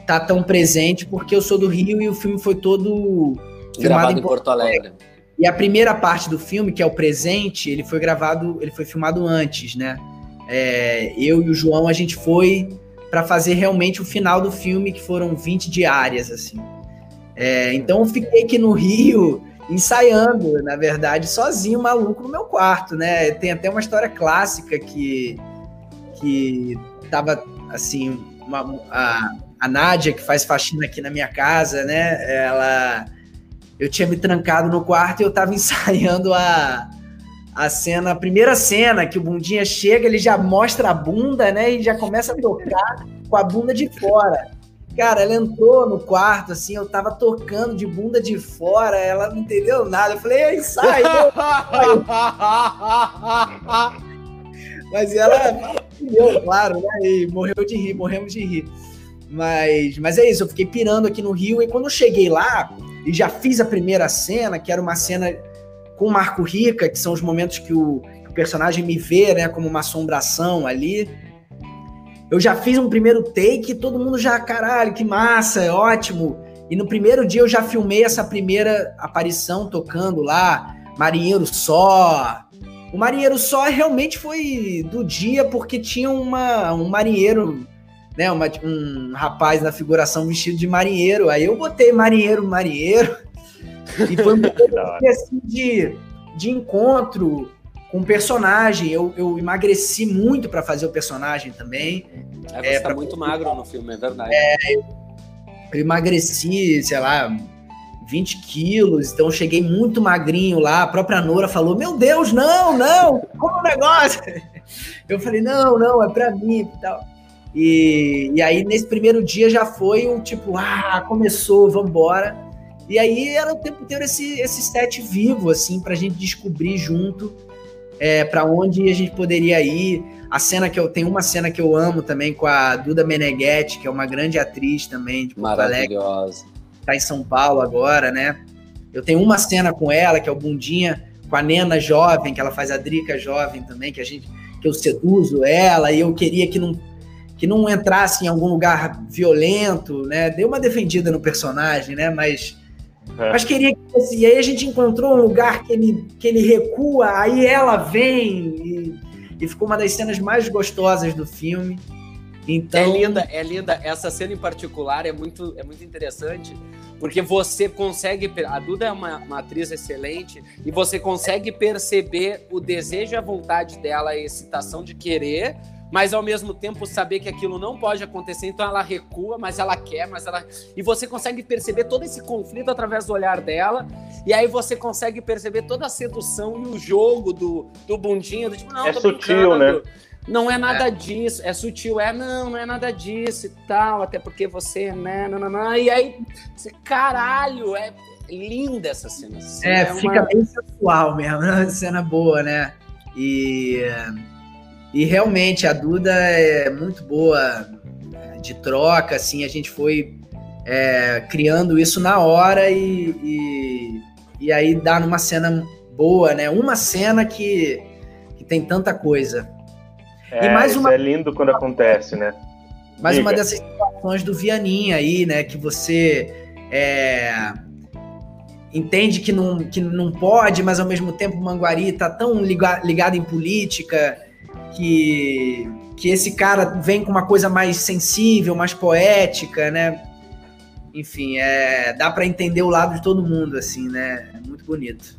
tá tão presente porque eu sou do Rio e o filme foi todo gravado em Porto Alegre. E a primeira parte do filme, que é o presente, ele foi gravado, ele foi filmado antes, né? É, eu e o João, a gente foi para fazer realmente o final do filme, que foram 20 diárias, assim. É, então eu fiquei aqui no Rio ensaiando, na verdade, sozinho, maluco, no meu quarto, né? Tem até uma história clássica que, que tava, assim, uma, a, a Nádia, que faz faxina aqui na minha casa, né? Ela. Eu tinha me trancado no quarto e eu tava ensaiando a, a cena, a primeira cena que o Bundinha chega, ele já mostra a bunda, né? E já começa a tocar com a bunda de fora. Cara, ela entrou no quarto, assim, eu tava tocando de bunda de fora, ela não entendeu nada. Eu falei, ensaio! Mas ela, eu, claro, né? E morreu de rir, morremos de rir. Mas, mas é isso, eu fiquei pirando aqui no Rio e quando eu cheguei lá e já fiz a primeira cena, que era uma cena com o Marco Rica, que são os momentos que o, que o personagem me vê, né, como uma assombração ali. Eu já fiz um primeiro take, todo mundo já, caralho, que massa, é ótimo. E no primeiro dia eu já filmei essa primeira aparição tocando lá, Marinheiro Só. O Marinheiro Só realmente foi do dia porque tinha uma, um marinheiro né, uma, um rapaz na figuração vestido de marinheiro. Aí eu botei marinheiro, marinheiro. E foi um assim, de, de encontro com o personagem. Eu, eu emagreci muito para fazer o personagem também. É, você é, tá muito magro no filme, é verdade. É, eu emagreci, sei lá, 20 quilos, então cheguei muito magrinho lá. A própria Nora falou: Meu Deus, não, não, como o negócio? Eu falei: Não, não, é para mim e tal. E, e aí, nesse primeiro dia, já foi um tipo, ah, começou, vambora. E aí era o tempo inteiro esse, esse set vivo, assim, pra gente descobrir junto é, para onde a gente poderia ir. A cena que eu tenho uma cena que eu amo também com a Duda Meneghetti, que é uma grande atriz também de Porto Maravilhosa. Alegre. Tá em São Paulo agora, né? Eu tenho uma cena com ela, que é o Bundinha, com a Nena jovem, que ela faz a Drica jovem também, que a gente que eu seduzo ela e eu queria que não que não entrasse em algum lugar violento, né? Deu uma defendida no personagem, né? Mas, é. mas queria que fosse. E aí a gente encontrou um lugar que ele, que ele recua, aí ela vem e, e ficou uma das cenas mais gostosas do filme. Então... É linda, é linda. Essa cena em particular é muito, é muito interessante, porque você consegue. A Duda é uma, uma atriz excelente e você consegue perceber o desejo e a vontade dela, a excitação de querer mas ao mesmo tempo saber que aquilo não pode acontecer, então ela recua, mas ela quer, mas ela. E você consegue perceber todo esse conflito através do olhar dela, e aí você consegue perceber toda a sedução e o jogo do, do bundinho, do tipo, não, é sutil, né? Não é nada é. disso, é sutil, é não, não é nada disso e tal, até porque você, né, não, não, não. e aí, você, caralho, é linda essa cena. Assim, é, é, fica uma... bem sensual mesmo, né? cena boa, né? E e realmente a Duda é muito boa é, de troca, assim, a gente foi é, criando isso na hora e, e, e, aí dá numa cena boa, né? Uma cena que, que tem tanta coisa. É, e mais uma... é lindo quando acontece, né? Mas Diga. uma dessas situações do Vianinha aí, né? Que você é, entende que não, que não pode, mas ao mesmo tempo o Manguari tá tão ligado, ligado em política que, que esse cara vem com uma coisa mais sensível, mais poética, né? Enfim, é, dá para entender o lado de todo mundo, assim, né? É muito bonito.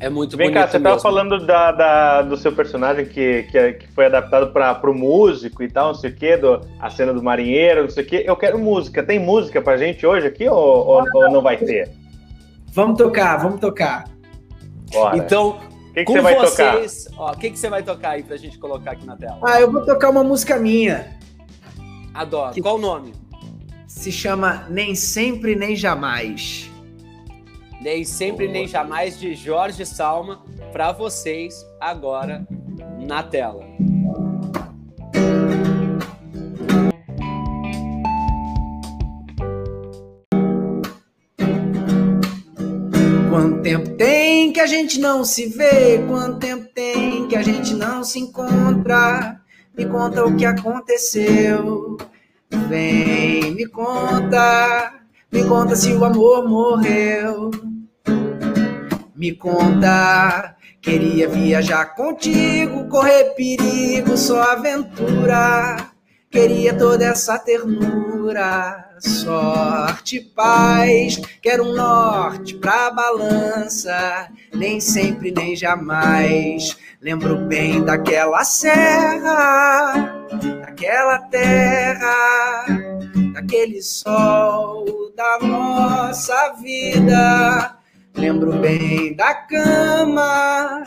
É muito Vem bonito. Vem cá, você mesmo. tava falando da, da, do seu personagem que, que, que foi adaptado para o músico e tal, não sei o quê, do, a cena do marinheiro, não sei o quê. Eu quero música. Tem música pra gente hoje aqui ou, ou, ou não vai ter? Vamos tocar, vamos tocar. Bora. Então, que que com você vai vocês, tocar? o que, que você vai tocar aí pra gente colocar aqui na tela? Ah, eu vou tocar uma música minha. Adoro. Que Qual o nome? Se chama Nem Sempre Nem Jamais. Nem sempre, Boa. nem jamais, de Jorge Salma, para vocês agora na tela. Quanto tempo tem que a gente não se vê? Quanto tempo tem que a gente não se encontra? Me conta o que aconteceu. Vem, me conta. Me conta se o amor morreu. Me conta, queria viajar contigo, correr perigo, só aventura. Queria toda essa ternura, sorte, paz. Quero um norte pra balança, nem sempre, nem jamais. Lembro bem daquela serra, daquela terra, daquele sol da nossa vida Lembro bem da cama,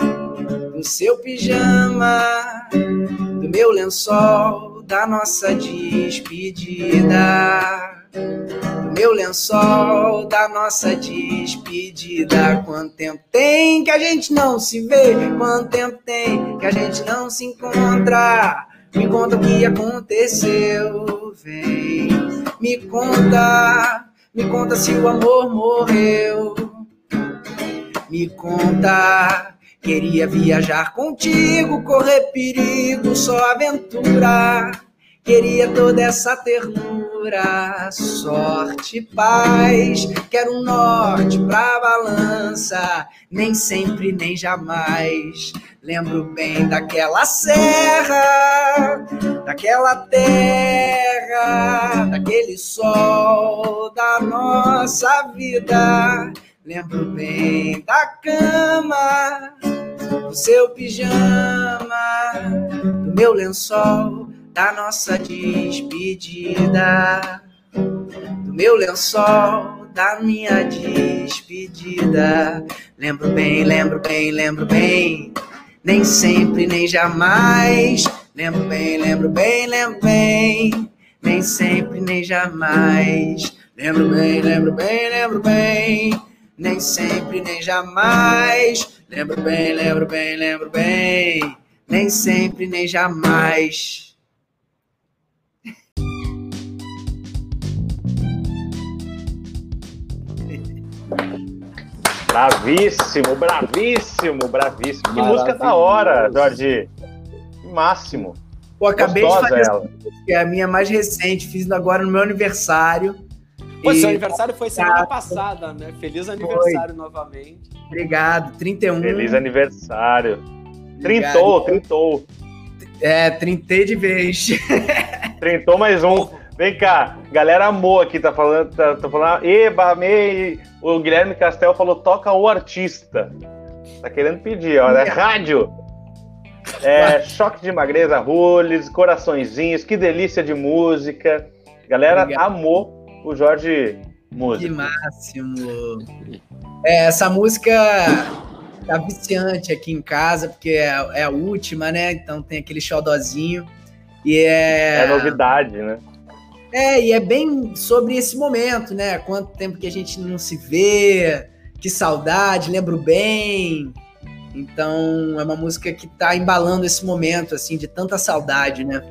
do seu pijama, do meu lençol, da nossa despedida. Do meu lençol, da nossa despedida. Quanto tempo tem que a gente não se vê? Quanto tempo tem que a gente não se encontra? Me conta o que aconteceu, vem. Me conta, me conta se o amor morreu me conta. Queria viajar contigo, correr perigo, só aventura. Queria toda essa ternura, sorte, paz. Quero um norte pra balança, nem sempre, nem jamais. Lembro bem daquela serra, daquela terra, daquele sol da nossa vida Lembro bem da cama, do seu pijama, do meu lençol, da nossa despedida. Do meu lençol, da minha despedida. Lembro bem, lembro bem, lembro bem. Nem sempre, nem jamais. Lembro bem, lembro bem, lembro bem. Nem sempre, nem jamais. Lembro bem, lembro bem, lembro bem nem sempre, nem jamais. Lembro bem, lembro bem, lembro bem, nem sempre, nem jamais. Bravíssimo, bravíssimo, bravíssimo. Que música da hora, Jorge. Máximo. Pô, acabei Gostosa de fazer ela. que é a minha mais recente, fiz agora no meu aniversário. Pô, seu aniversário foi semana passada, né? Feliz aniversário foi. novamente. Obrigado, 31. Feliz aniversário. Obrigado. Trintou, trintou. É, trintei de vez. Trintou mais um. Vem cá, galera amou aqui, tá falando, tá, tá falando, eba, amei. O Guilherme Castel falou, toca o artista. Tá querendo pedir, olha, rádio. É, choque de magreza, roles, coraçõezinhos, que delícia de música. Galera Obrigado. amou o Jorge Música. Que máximo! É, essa música tá viciante aqui em casa, porque é, é, a última, né? Então tem aquele xodozinho. E é... é novidade, né? É, e é bem sobre esse momento, né? Quanto tempo que a gente não se vê, que saudade, lembro bem. Então é uma música que tá embalando esse momento, assim, de tanta saudade, né?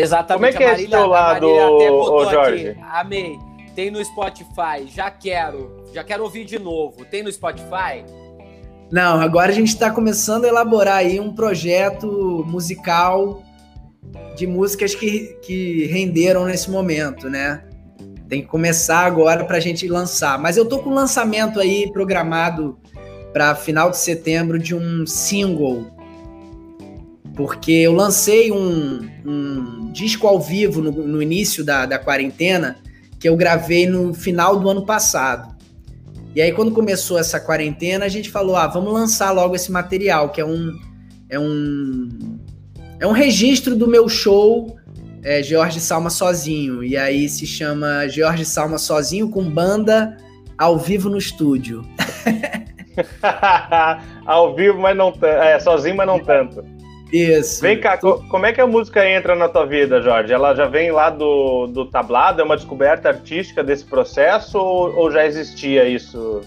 Exatamente. Como é que é esse teu lado, ô, Jorge? Aqui, amei. Tem no Spotify, já quero. Já quero ouvir de novo. Tem no Spotify? Não, agora a gente está começando a elaborar aí um projeto musical de músicas que, que renderam nesse momento, né? Tem que começar agora para a gente lançar. Mas eu tô com o lançamento aí programado para final de setembro de um single. Porque eu lancei um, um disco ao vivo no, no início da, da quarentena, que eu gravei no final do ano passado. E aí, quando começou essa quarentena, a gente falou: ah, vamos lançar logo esse material, que é um. É um, é um registro do meu show é, Jorge Salma Sozinho. E aí se chama Jorge Salma Sozinho com banda ao vivo no estúdio. ao vivo, mas não tanto. É, sozinho, mas não tanto. Isso. Vem cá, co como é que a música entra na tua vida, Jorge? Ela já vem lá do, do tablado? É uma descoberta artística desse processo ou, ou já existia isso?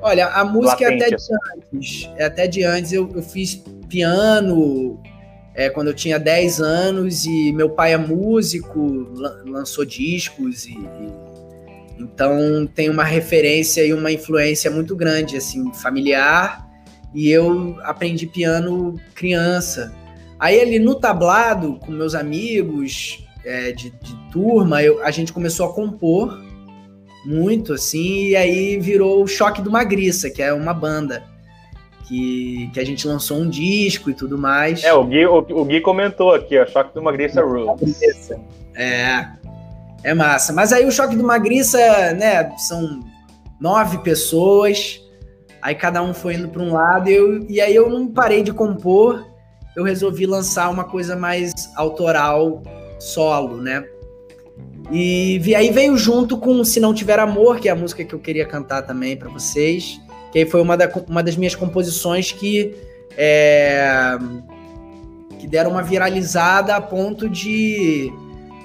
Olha, a música latente, é até de assim? antes. É até de antes. Eu, eu fiz piano é, quando eu tinha 10 anos e meu pai é músico, lançou discos e, e então tem uma referência e uma influência muito grande assim familiar e eu aprendi piano criança. Aí ali no tablado, com meus amigos é, de, de, turma, eu, a gente começou a compor muito, assim, e aí virou o Choque do Magriça, que é uma banda. Que, que a gente lançou um disco e tudo mais. É, o Gui, o, o Gui comentou aqui, ó, Choque do Magriça Rules. É, é massa. Mas aí o Choque do Magriça, né, são nove pessoas, Aí cada um foi indo para um lado e, eu, e aí eu não parei de compor, eu resolvi lançar uma coisa mais autoral, solo, né? E aí veio junto com Se Não Tiver Amor, que é a música que eu queria cantar também para vocês, que aí foi uma, da, uma das minhas composições que é, que deram uma viralizada a ponto de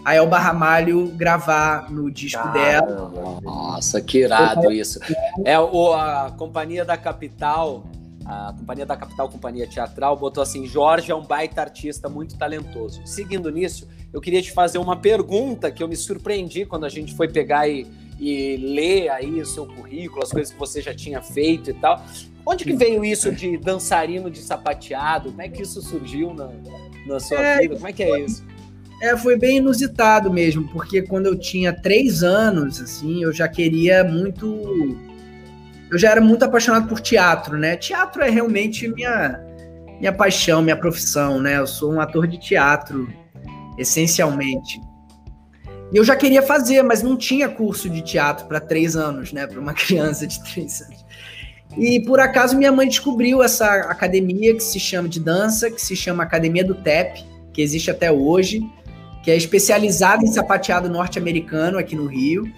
a Elba Ramalho gravar no disco Caramba. dela. Nossa, que irado isso. É o, a Companhia da Capital, a Companhia da Capital, Companhia Teatral, botou assim: Jorge é um baita artista muito talentoso. Seguindo nisso, eu queria te fazer uma pergunta que eu me surpreendi quando a gente foi pegar e, e ler aí o seu currículo, as coisas que você já tinha feito e tal. Onde que veio isso de dançarino de sapateado? Como é que isso surgiu na, na sua é, vida? Como é que é isso? É, foi bem inusitado mesmo, porque quando eu tinha três anos, assim, eu já queria muito. Eu já era muito apaixonado por teatro, né? Teatro é realmente minha, minha paixão, minha profissão, né? Eu sou um ator de teatro, essencialmente. E eu já queria fazer, mas não tinha curso de teatro para três anos, né? Para uma criança de três anos. E por acaso minha mãe descobriu essa academia que se chama de dança, que se chama Academia do TEP, que existe até hoje que é especializado em sapateado norte-americano aqui no Rio,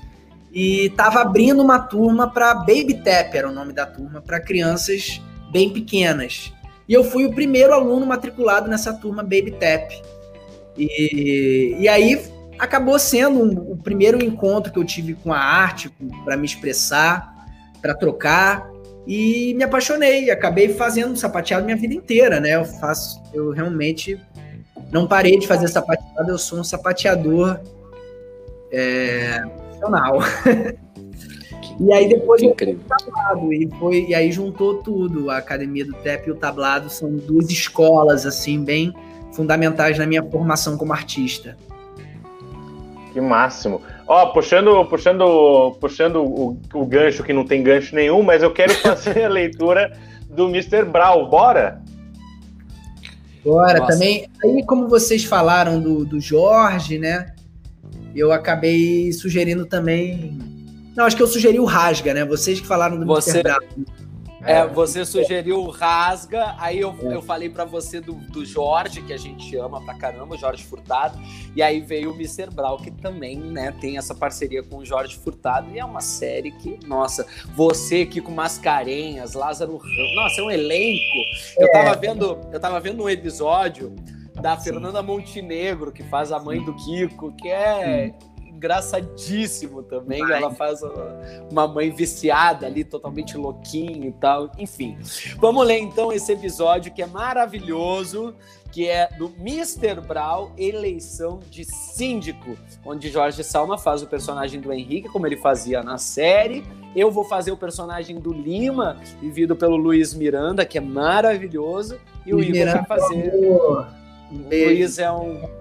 e estava abrindo uma turma para Baby Tap, era o nome da turma, para crianças bem pequenas. E eu fui o primeiro aluno matriculado nessa turma Baby Tap. E, e aí acabou sendo um, o primeiro encontro que eu tive com a arte, para me expressar, para trocar. E me apaixonei, acabei fazendo sapateado minha vida inteira, né? Eu faço, eu realmente não parei de fazer sapateado, eu sou um sapateador é, profissional. e aí depois eu fui tablado, e, foi, e aí juntou tudo. A Academia do TEP e o tablado são duas escolas, assim, bem fundamentais na minha formação como artista. Que máximo. Ó, puxando, puxando, puxando o, o gancho que não tem gancho nenhum, mas eu quero fazer a leitura do Mr. Brown. Bora? Agora, também, aí como vocês falaram do, do Jorge, né? Eu acabei sugerindo também. Não, acho que eu sugeri o Rasga, né? Vocês que falaram do Você... Mr. É, você sugeriu o Rasga, aí eu, eu falei para você do, do Jorge, que a gente ama pra caramba, Jorge Furtado, e aí veio o Mr. Brau, que também, né, tem essa parceria com o Jorge Furtado, e é uma série que, nossa, você aqui com Mascarenhas, Lázaro Ramos, nossa, é um elenco. Eu é. tava vendo, eu tava vendo um episódio da Fernanda Montenegro, que faz a mãe do Kiko, que é engraçadíssimo também. Vai. Ela faz uma mãe viciada ali, totalmente louquinho e tal. Enfim, vamos ler então esse episódio que é maravilhoso, que é do Mr. Brown, eleição de síndico, onde Jorge Salma faz o personagem do Henrique, como ele fazia na série. Eu vou fazer o personagem do Lima, vivido pelo Luiz Miranda, que é maravilhoso. E o Igor vai fazer. O Luiz é um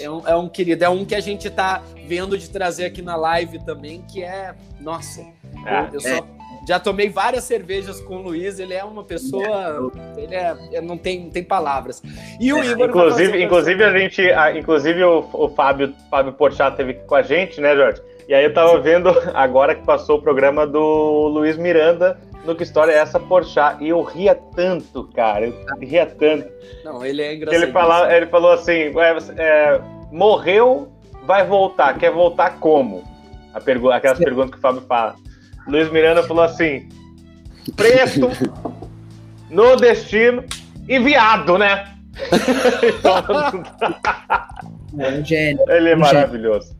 É um, é um querido, é um que a gente tá vendo de trazer aqui na live também, que é. Nossa, é, eu, eu só, já tomei várias cervejas com o Luiz, ele é uma pessoa. Ele é, é não, tem, não tem palavras. E o Igor. Inclusive, inclusive a gente. inclusive o, o Fábio, Fábio Porchat teve com a gente, né, Jorge? E aí eu tava vendo, agora que passou o programa do Luiz Miranda, no que história é essa Porchat, e eu ria tanto, cara, eu ria tanto. Não, ele é engraçado. Ele, fala, ele falou assim, é, é, morreu, vai voltar, quer voltar como? A pergu aquelas Sim. perguntas que o Fábio fala. Luiz Miranda falou assim: preto, nordestino e viado, né? é um gênio. Ele é um maravilhoso.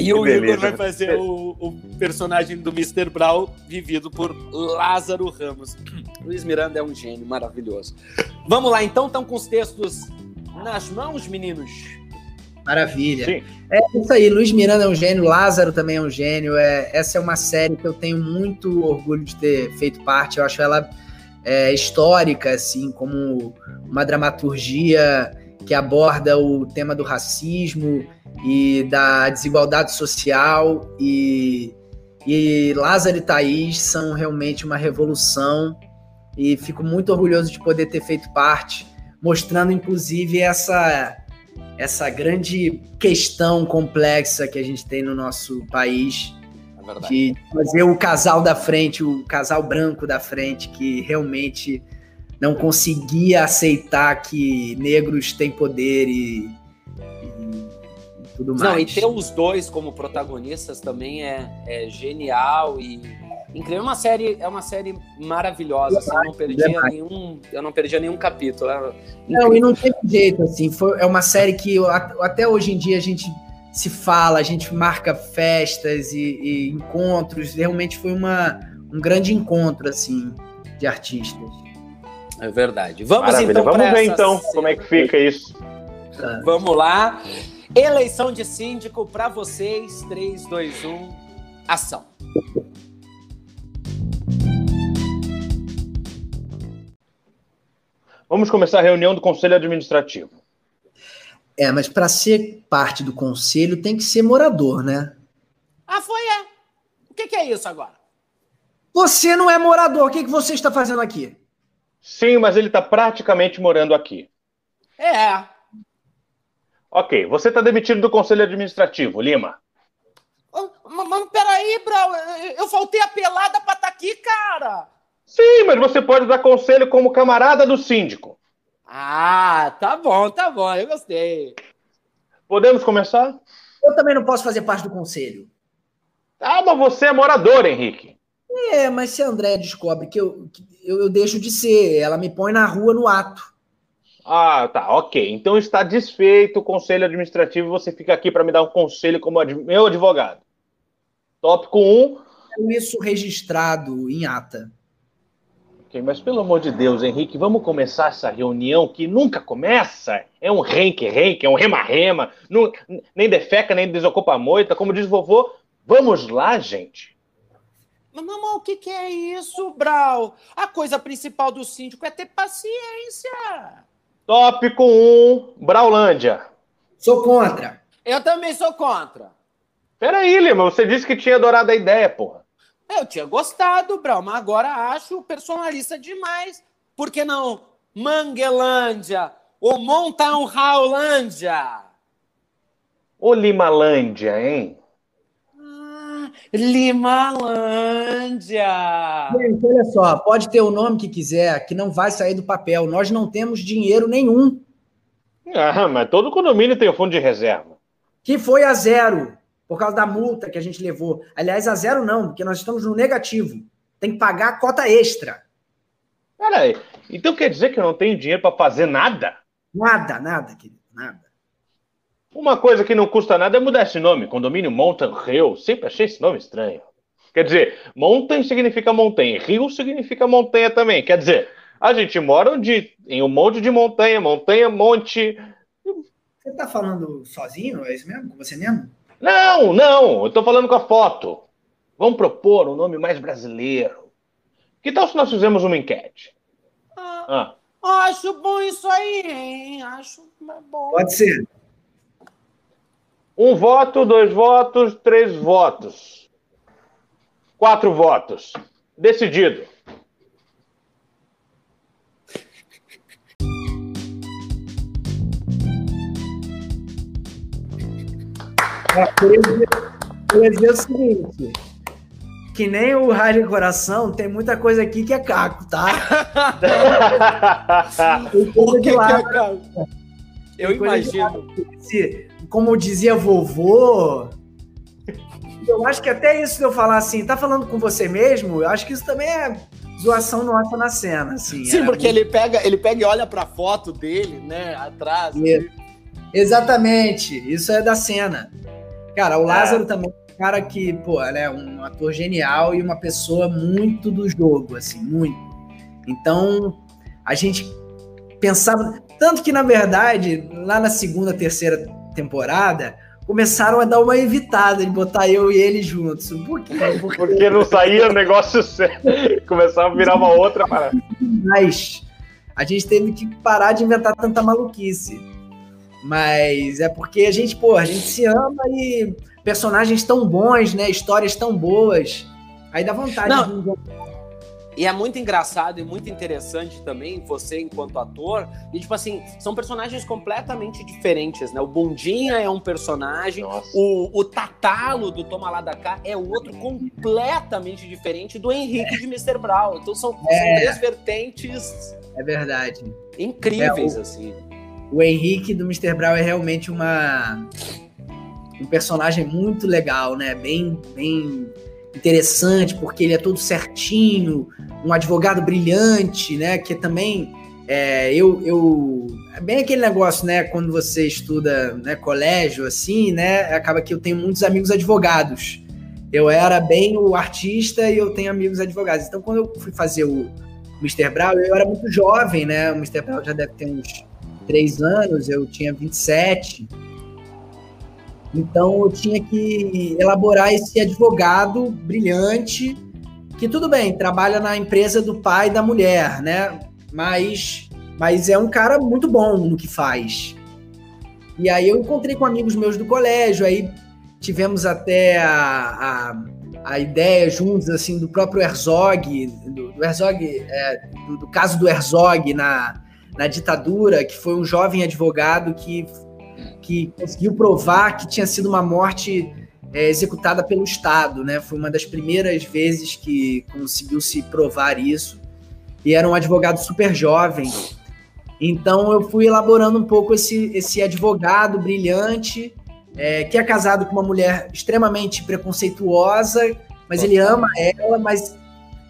E o Igor vai fazer o, o, personagem do Mr. Brown, vivido por Lázaro Ramos. Luiz Miranda é um gênio maravilhoso. Vamos lá, então, estão com os textos nas mãos, meninos? Maravilha. Sim. É isso aí, Luiz Miranda é um gênio, Lázaro também é um gênio. É, essa é uma série que eu tenho muito orgulho de ter feito parte. Eu acho ela é, histórica, assim, como uma dramaturgia que aborda o tema do racismo e da desigualdade social. E, e Lázaro e Thaís são realmente uma revolução. E fico muito orgulhoso de poder ter feito parte, mostrando inclusive essa essa grande questão complexa que a gente tem no nosso país. É de fazer o casal da frente, o casal branco da frente, que realmente não conseguia aceitar que negros têm poder e, e, tudo mais. Não, e ter os dois como protagonistas também é, é genial e Incrível, é uma série, é uma série maravilhosa. Assim, eu não perdia nenhum, eu não perdia nenhum capítulo. É não, e não tem jeito assim. Foi, é uma série que até hoje em dia a gente se fala, a gente marca festas e, e encontros. Realmente foi uma, um grande encontro assim de artistas. É verdade. Vamos Maravilha. então. Vamos ver então cena. como é que fica isso. Tá. Vamos lá. Eleição de síndico para vocês. 3, 2, 1, ação. Vamos começar a reunião do Conselho Administrativo. É, mas para ser parte do conselho tem que ser morador, né? Ah, foi, é. O que, que é isso agora? Você não é morador. O que, que você está fazendo aqui? Sim, mas ele está praticamente morando aqui. É. Ok, você está demitido do Conselho Administrativo, Lima. Mas peraí, Brau, eu faltei a pelada para estar tá aqui, cara. Sim, mas você pode dar conselho como camarada do síndico. Ah, tá bom, tá bom, eu gostei. Podemos começar? Eu também não posso fazer parte do conselho. Ah, mas você é morador, Henrique. É, mas se a André descobre que eu, que eu, eu deixo de ser, ela me põe na rua no ato. Ah, tá, ok. Então está desfeito o conselho administrativo e você fica aqui para me dar um conselho como ad meu advogado. Tópico 1. Um. Isso registrado em ata. Ok, mas pelo amor de Deus, Henrique, vamos começar essa reunião que nunca começa. É um renque-renque, é um rema-rema, nem defeca, nem desocupa a moita, como diz o vovô. Vamos lá, gente. Mas, mamãe, o que, que é isso, Brau? A coisa principal do síndico é ter paciência. Tópico 1, Braulândia. Sou contra. Eu também sou contra. Peraí, Lima, você disse que tinha adorado a ideia, porra. Eu tinha gostado, Brau, mas agora acho personalista demais. Por que não Manguelândia ou Mountain Howlândia? Ou Limalândia, hein? Limalândia! Gente, olha só, pode ter o nome que quiser, que não vai sair do papel. Nós não temos dinheiro nenhum. Ah, mas todo condomínio tem um fundo de reserva. Que foi a zero por causa da multa que a gente levou. Aliás, a zero não, porque nós estamos no negativo. Tem que pagar a cota extra. Peraí, então quer dizer que eu não tenho dinheiro para fazer nada? Nada, nada, querido, nada. Uma coisa que não custa nada é mudar esse nome. Condomínio Mountain Hill. Sempre achei esse nome estranho. Quer dizer, mountain significa montanha, rio significa montanha também. Quer dizer, a gente mora onde, em um monte de montanha, montanha, monte. Você está falando sozinho? É isso mesmo? Com você mesmo? Não, não, eu estou falando com a foto. Vamos propor um nome mais brasileiro. Que tal se nós fizermos uma enquete? Ah, ah. Acho bom isso aí, hein? Acho bom. Pode ser. Um voto, dois votos, três votos. Quatro votos. Decidido. Eu ia dizer o seguinte: que nem o Rádio Coração, tem muita coisa aqui que é caco, tá? o que, que é caco? Eu imagino. Como dizia vovô, eu acho que até isso que eu falar assim, tá falando com você mesmo, eu acho que isso também é zoação nossa na cena, assim. Sim, porque muito... ele pega, ele pega e olha pra foto dele, né, atrás. É. Exatamente, isso é da cena. Cara, o Lázaro é. também é um cara que, pô, é um ator genial e uma pessoa muito do jogo, assim, muito. Então, a gente pensava. Tanto que, na verdade, lá na segunda, terceira temporada, começaram a dar uma evitada de botar eu e ele juntos. Por quê? Porque, Porque não saía o negócio certo. Começava a virar uma outra parada. Mas a gente teve que parar de inventar tanta maluquice. Mas é porque a gente, pô, a gente se ama e personagens tão bons, né? Histórias tão boas. Aí dá vontade Não. de e é muito engraçado e muito interessante também, você enquanto ator. E, tipo assim, são personagens completamente diferentes, né? O Bundinha é um personagem, o, o Tatalo do Toma Lá da Cá é outro completamente diferente do Henrique de Mr. Brown. Então são, é. são três vertentes. É verdade. Incríveis, é, o, assim. O Henrique do Mr. Brown é realmente uma. Um personagem muito legal, né? Bem, bem interessante, porque ele é todo certinho, um advogado brilhante, né? Que também é, eu, eu é bem aquele negócio, né? Quando você estuda né, colégio, assim, né? Acaba que eu tenho muitos amigos advogados. Eu era bem o artista e eu tenho amigos advogados. Então, quando eu fui fazer o Mr. Brown, eu era muito jovem, né? O Mr. Brown já deve ter uns três anos, eu tinha 27. Então eu tinha que elaborar esse advogado brilhante, que tudo bem, trabalha na empresa do pai da mulher, né? Mas, mas é um cara muito bom no que faz. E aí eu encontrei com amigos meus do colégio, aí tivemos até a, a, a ideia juntos, assim, do próprio Herzog, do, do Herzog, é, do, do caso do Herzog na, na ditadura, que foi um jovem advogado que que conseguiu provar que tinha sido uma morte é, executada pelo Estado, né? Foi uma das primeiras vezes que conseguiu se provar isso. E era um advogado super jovem. Então eu fui elaborando um pouco esse, esse advogado brilhante, é, que é casado com uma mulher extremamente preconceituosa, mas ele ama ela, mas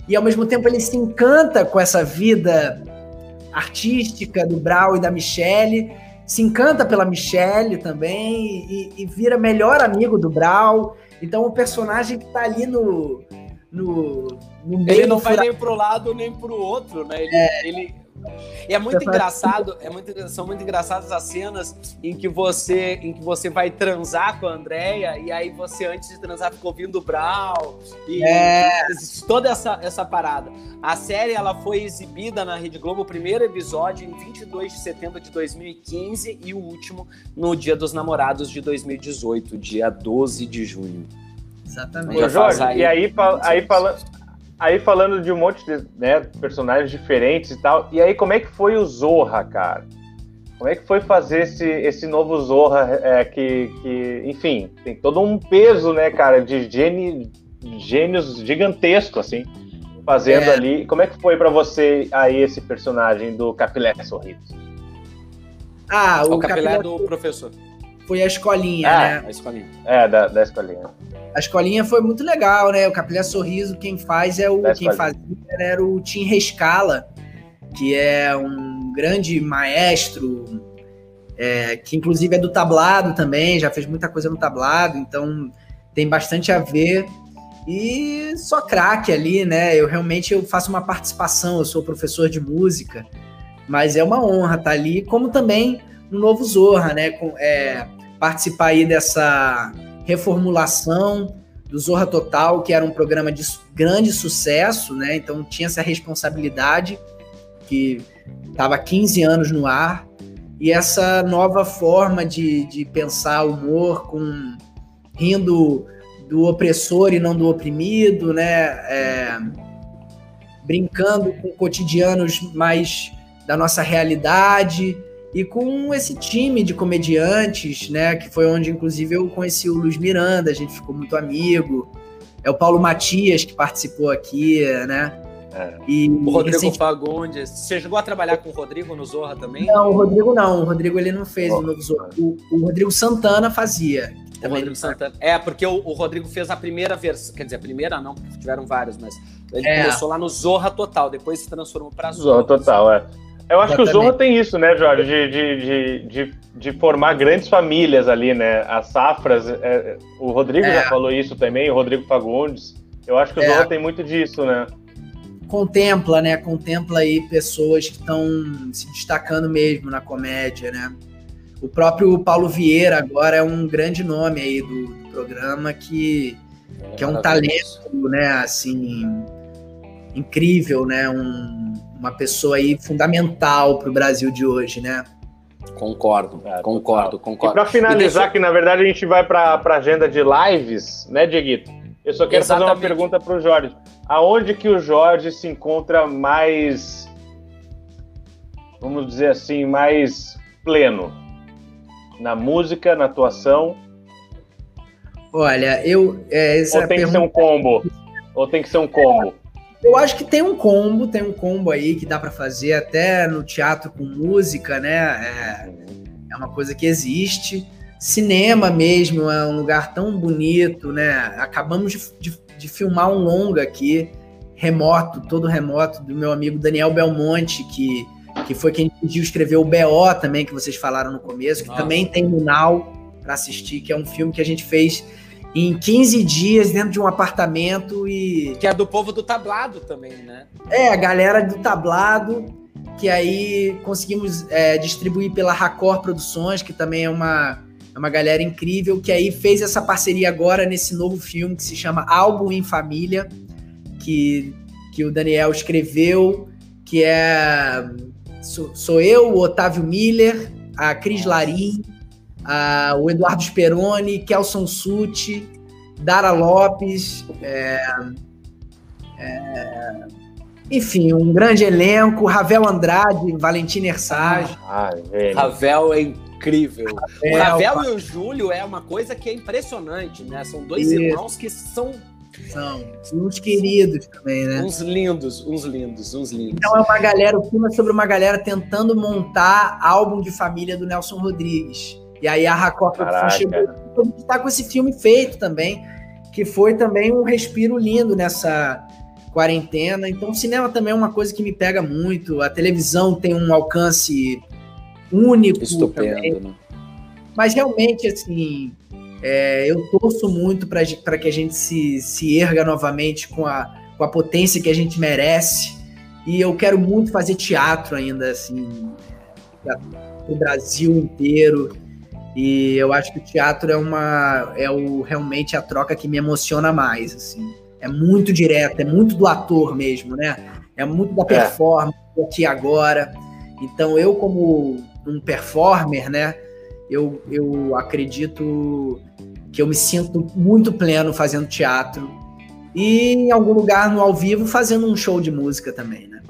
e ao mesmo tempo ele se encanta com essa vida artística do Brau e da Michelle se encanta pela Michelle também e, e vira melhor amigo do Brau. Então, o personagem que tá ali no, no, no meio. Ele não vai nem pro lado nem pro outro, né? Ele, é. ele, e é muito engraçado, é muito, são muito engraçadas as cenas em que você em que você vai transar com a Andrea e aí você antes de transar ficou ouvindo o Brau e é. toda essa, essa parada. A série ela foi exibida na Rede Globo, o primeiro episódio em 22 de setembro de 2015 e o último no Dia dos Namorados de 2018, dia 12 de junho. Exatamente. Ô, Jorge, aí, e aí, aí falando Aí falando de um monte de né, personagens diferentes e tal, e aí como é que foi o Zorra, cara? Como é que foi fazer esse, esse novo Zorra é, que, que, enfim, tem todo um peso, né, cara, de gênio, gênios gigantesco, assim, fazendo é. ali. Como é que foi para você aí esse personagem do Capilé Sorriso? Ah, o, o Capilé, Capilé do professor. Foi a escolinha, é, né? A escolinha. É, da, da escolinha. A escolinha foi muito legal, né? O Capilé Sorriso, quem faz é o. quem fazia era o Tim Rescala, que é um grande maestro, é, que inclusive é do tablado também, já fez muita coisa no tablado, então tem bastante a ver. E só craque ali, né? Eu realmente eu faço uma participação, eu sou professor de música, mas é uma honra estar ali, como também no novo Zorra, né? Com, é, participar aí dessa reformulação do Zorra Total, que era um programa de grande sucesso, né? Então tinha essa responsabilidade que estava 15 anos no ar. e essa nova forma de, de pensar humor com rindo do opressor e não do oprimido, né? É, brincando com cotidianos mais da nossa realidade e com esse time de comediantes, né? Que foi onde, inclusive, eu conheci o Luiz Miranda, a gente ficou muito amigo. É o Paulo Matias que participou aqui, né? É. E, o Rodrigo recente... Fagundes. Você chegou a trabalhar com o Rodrigo no Zorra também? Não, o Rodrigo não. O Rodrigo ele não fez oh. o novo Zorra. O, o, Rodrigo Santana fazia. O Rodrigo Santana. É, porque o, o, Rodrigo fez a primeira versão. Quer dizer, a primeira não, porque tiveram várias, mas ele é. começou lá no Zorra Total, depois se transformou para Zorra. Zorra Total, é. Eu acho Exatamente. que o Zorra tem isso, né, Jorge? De, de, de, de, de formar grandes famílias ali, né? As safras. É, o Rodrigo é. já falou isso também, o Rodrigo Fagundes. Eu acho que o é. Zorra tem muito disso, né? contempla, né? Contempla aí pessoas que estão se destacando mesmo na comédia, né? O próprio Paulo Vieira agora é um grande nome aí do, do programa que, que é um talento, né? Assim, incrível, né? Um, uma pessoa aí fundamental para o Brasil de hoje, né? Concordo, é, concordo, concordo. E para finalizar, deixa... que na verdade a gente vai para a agenda de lives, né, Dieguito? Eu só quero Exatamente. fazer uma pergunta para o Jorge. Aonde que o Jorge se encontra mais, vamos dizer assim, mais pleno? Na música, na atuação? Olha, eu. É, Ou tem pergunta... que ser um combo? Ou tem que ser um combo? Eu acho que tem um combo, tem um combo aí que dá para fazer até no teatro com música, né? É, é uma coisa que existe cinema mesmo é um lugar tão bonito, né? Acabamos de, de, de, filmar um longa aqui, remoto, todo remoto, do meu amigo Daniel Belmonte, que, que foi quem pediu escrever o BO também, que vocês falaram no começo, que Nossa. também tem no Now para assistir, que é um filme que a gente fez em 15 dias dentro de um apartamento e. Que é do povo do tablado também, né? É, a galera do tablado, que aí conseguimos é, distribuir pela Racor Produções, que também é uma é uma galera incrível que aí fez essa parceria agora nesse novo filme que se chama Álbum em Família, que, que o Daniel escreveu, que é sou, sou eu, o Otávio Miller, a Cris Larim, o Eduardo Speroni, Kelson Suti, Dara Lopes, é, é, enfim, um grande elenco, Ravel Andrade, Valentina Ersage. Ah, Ravel é incrível. Ravel, o Ravel e o Júlio é uma coisa que é impressionante, né? São dois Isso. irmãos que são são uns queridos também, né? Uns lindos, uns lindos, uns lindos. Então é uma galera, o filme é sobre uma galera tentando montar álbum de família do Nelson Rodrigues. E aí a Racor chegou tá com esse filme feito também, que foi também um respiro lindo nessa quarentena. Então o cinema também é uma coisa que me pega muito. A televisão tem um alcance único. Estupendo, também. né? Mas realmente, assim, é, eu torço muito para que a gente se, se erga novamente com a, com a potência que a gente merece. E eu quero muito fazer teatro ainda, assim, o Brasil inteiro. E eu acho que o teatro é uma é o realmente a troca que me emociona mais, assim. É muito direto, é muito do ator mesmo, né? É muito da é. performance é. aqui agora. Então eu como um performer, né? Eu, eu acredito que eu me sinto muito pleno fazendo teatro e em algum lugar no ao vivo fazendo um show de música também, né?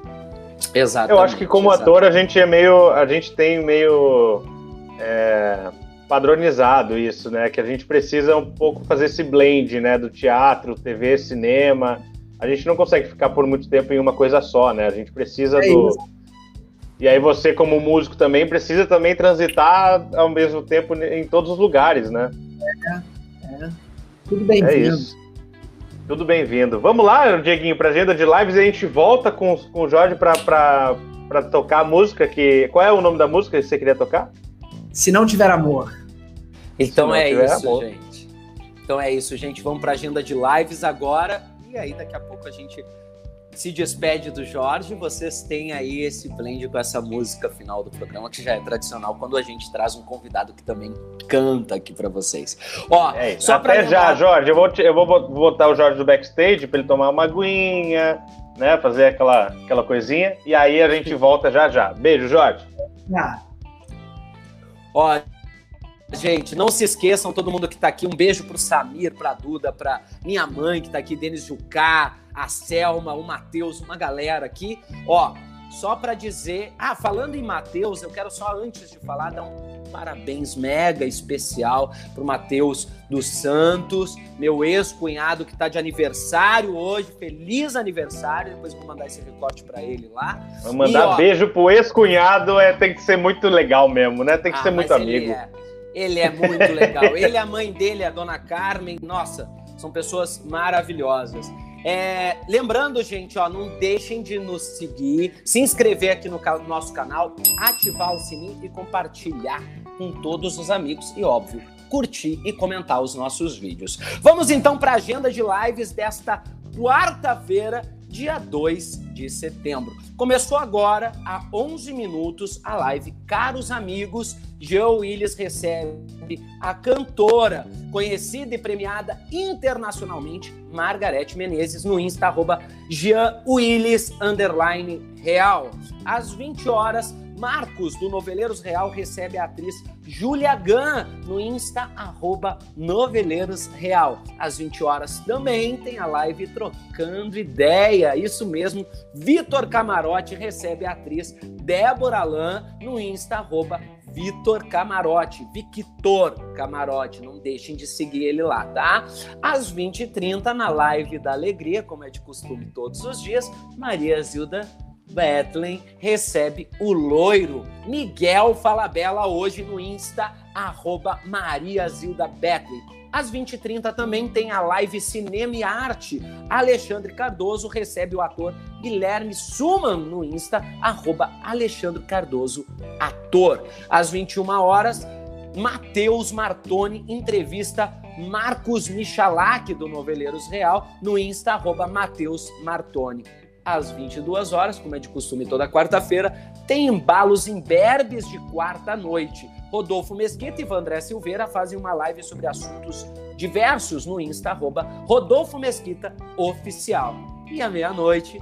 Exato. Eu acho que como exatamente. ator a gente é meio, a gente tem meio é, padronizado isso, né? Que a gente precisa um pouco fazer esse blend, né? Do teatro, TV, cinema. A gente não consegue ficar por muito tempo em uma coisa só, né? A gente precisa é do isso e aí você, como músico, também precisa também transitar ao mesmo tempo em todos os lugares, né? É, é. Tudo bem-vindo. É isso. Tudo bem-vindo. Vamos lá, Dieguinho, para agenda de lives e a gente volta com, com o Jorge para tocar a música que... Qual é o nome da música que você queria tocar? Se Não Tiver Amor. Então é isso, amor. gente. Então é isso, gente. Vamos para agenda de lives agora. E aí daqui a pouco a gente se despede do Jorge, vocês têm aí esse blend com essa música final do programa, que já é tradicional quando a gente traz um convidado que também canta aqui para vocês. Ó, é só Até já, Jorge, eu vou, te, eu vou botar o Jorge do backstage para ele tomar uma aguinha, né, fazer aquela, aquela coisinha, e aí a gente volta já já. Beijo, Jorge. Ah. Ó, Gente, não se esqueçam, todo mundo que tá aqui, um beijo pro Samir, pra Duda, pra minha mãe que tá aqui, Denis Jucá, a Selma, o Matheus, uma galera aqui. Ó, só para dizer, ah, falando em Matheus, eu quero só antes de falar dar um parabéns mega especial pro Matheus dos Santos, meu ex-cunhado que tá de aniversário hoje. Feliz aniversário. Depois vou mandar esse recorte para ele lá. Vou mandar e, ó, beijo pro ex-cunhado, é, tem que ser muito legal mesmo, né? Tem que ah, ser muito amigo. É. Ele é muito legal. Ele, a mãe dele, a dona Carmen, nossa, são pessoas maravilhosas. É, lembrando, gente, ó, não deixem de nos seguir, se inscrever aqui no, no nosso canal, ativar o sininho e compartilhar com todos os amigos e, óbvio, curtir e comentar os nossos vídeos. Vamos então para a agenda de lives desta quarta-feira, dia 2 de setembro. Começou agora, há 11 minutos, a live Caros Amigos. Joe Willis recebe a cantora, conhecida e premiada internacionalmente, Margarete Menezes, no Insta, arroba Jean Willis, underline, real. Às 20 horas, Marcos, do Noveleiros Real, recebe a atriz Julia Gan no Insta, arroba Noveleiros Real. Às 20 horas também tem a live Trocando Ideia. Isso mesmo, Vitor Camarote recebe a atriz Débora Lan no Insta, arroba Vitor Camarote, Victor Camarote, não deixem de seguir ele lá, tá? Às 20h30, na live da Alegria, como é de costume todos os dias, Maria Zilda Bethlen recebe o loiro Miguel Falabella hoje no Insta, arroba Maria Zilda Bethlen. Às 20h30 também tem a live Cinema e Arte. Alexandre Cardoso recebe o ator Guilherme Suman no Insta, arroba Alexandre Cardoso Ator. Às 21 horas, Matheus Martoni entrevista Marcos Michalak do Noveleiros Real no Insta, arroba Matheus Martoni às 22 horas, como é de costume toda quarta-feira, tem embalos imberbes de quarta-noite. Rodolfo Mesquita e Vandré Silveira fazem uma live sobre assuntos diversos no Insta, arroba Rodolfo Mesquita Oficial. E à meia-noite,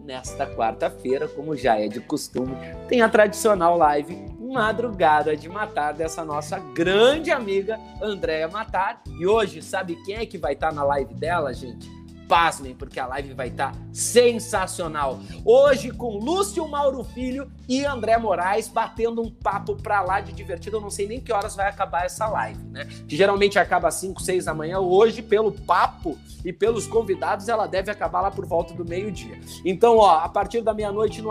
nesta quarta-feira, como já é de costume, tem a tradicional live Madrugada de Matar dessa nossa grande amiga Andréia Matar. E hoje, sabe quem é que vai estar na live dela, gente? Pasmem, porque a live vai estar tá sensacional. Hoje com Lúcio Mauro Filho e André Moraes batendo um papo pra lá de divertido. Eu não sei nem que horas vai acabar essa live, né? Que geralmente acaba às 5, 6 da manhã. Hoje, pelo papo e pelos convidados, ela deve acabar lá por volta do meio-dia. Então, ó, a partir da meia-noite no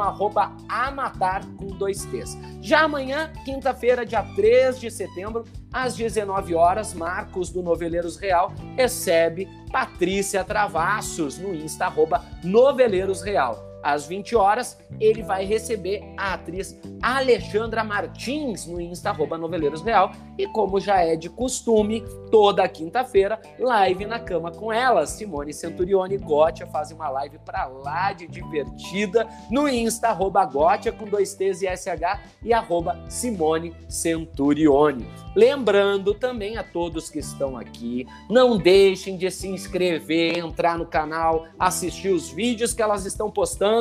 Amatar com dois T's. Já amanhã, quinta-feira, dia 3 de setembro, às 19 horas, Marcos do Noveleiros Real recebe Patrícia Travassos no Insta, arroba Noveleiros Real às 20 horas, ele vai receber a atriz Alexandra Martins no Insta arroba Noveleiros Real. E como já é de costume, toda quinta-feira, live na cama com ela. Simone Centurione Gótia fazem uma live pra lá de divertida no Insta arroba Gótia com dois T's e SH e arroba Simone Centurione. Lembrando também a todos que estão aqui, não deixem de se inscrever, entrar no canal, assistir os vídeos que elas estão postando,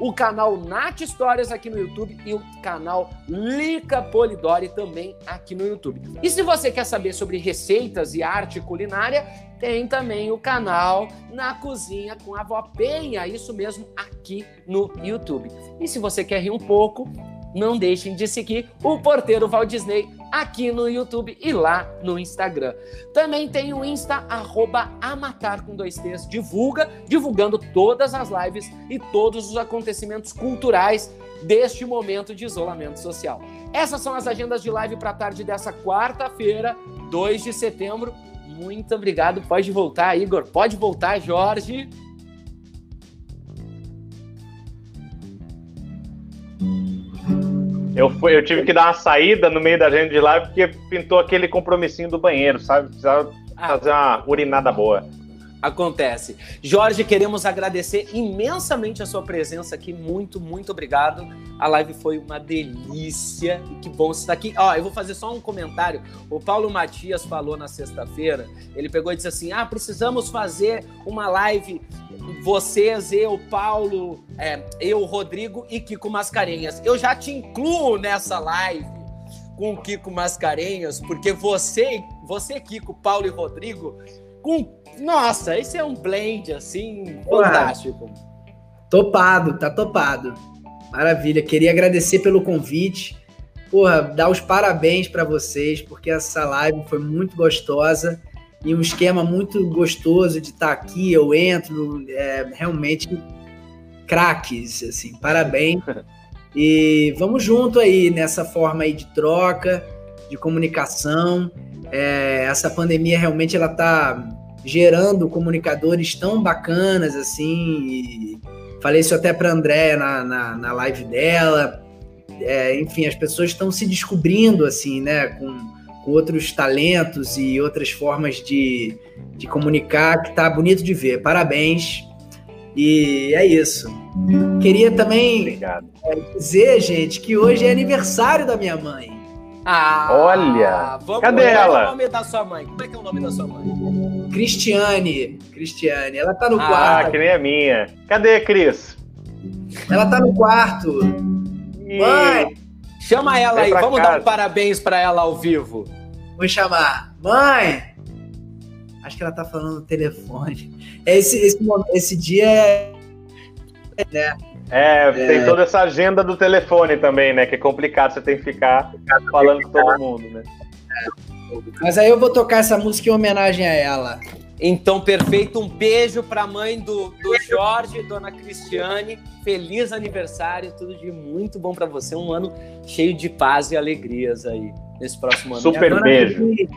o canal Nat Histórias aqui no YouTube e o canal Lica Polidori também aqui no YouTube. E se você quer saber sobre receitas e arte culinária, tem também o canal Na Cozinha com a Vó Penha, isso mesmo, aqui no YouTube. E se você quer rir um pouco, não deixem de seguir o porteiro Walt Disney aqui no YouTube e lá no Instagram. Também tem o Insta, arroba Amatar com dois T's, divulga, divulgando todas as lives e todos os acontecimentos culturais deste momento de isolamento social. Essas são as agendas de live para a tarde dessa quarta-feira, 2 de setembro. Muito obrigado. Pode voltar, Igor. Pode voltar, Jorge. Eu, fui, eu tive que dar uma saída no meio da gente de live porque pintou aquele compromissinho do banheiro, sabe? Precisava ah. fazer uma urinada boa. Acontece. Jorge, queremos agradecer imensamente a sua presença aqui. Muito, muito obrigado. A live foi uma delícia. E que bom você estar aqui. Ó, eu vou fazer só um comentário. O Paulo Matias falou na sexta-feira. Ele pegou e disse assim: Ah, precisamos fazer uma live. Vocês, eu, Paulo, é, eu, Rodrigo e Kiko Mascarenhas. Eu já te incluo nessa live com o Kiko Mascarenhas, porque você, você, Kiko, Paulo e Rodrigo, com. Nossa, esse é um blend assim, fantástico. Topado, tá topado. Maravilha. Queria agradecer pelo convite. Porra, dar os parabéns para vocês, porque essa live foi muito gostosa e um esquema muito gostoso de estar tá aqui. Eu entro, é, realmente craques, assim, parabéns. E vamos junto aí nessa forma aí de troca, de comunicação. É, essa pandemia realmente ela tá gerando comunicadores tão bacanas assim. falei isso até para André na, na, na, live dela. É, enfim, as pessoas estão se descobrindo assim, né, com, com, outros talentos e outras formas de, de comunicar que tá bonito de ver. Parabéns. E é isso. Queria também é, dizer, gente, que hoje é aniversário da minha mãe. Ah, Olha! Vamos, cadê ela? Qual é o nome da sua mãe? Como é que é o nome da sua mãe? Cristiane. Cristiane. Ela tá no ah, quarto. Ah, que nem a minha. Cadê, Cris? Ela tá no quarto. E... Mãe! Chama ela aí. Vamos casa. dar um parabéns para ela ao vivo. Vou chamar. Mãe! Acho que ela tá falando no telefone. Esse, esse, esse dia é né? É, tem é. toda essa agenda do telefone também, né? Que é complicado, você tem que ficar falando com todo mundo, né? Mas aí eu vou tocar essa música em homenagem a ela. Então, perfeito. Um beijo para a mãe do, do Jorge, dona Cristiane. Feliz aniversário, tudo de muito bom para você. Um ano cheio de paz e alegrias aí nesse próximo ano. Super beijo. Cris.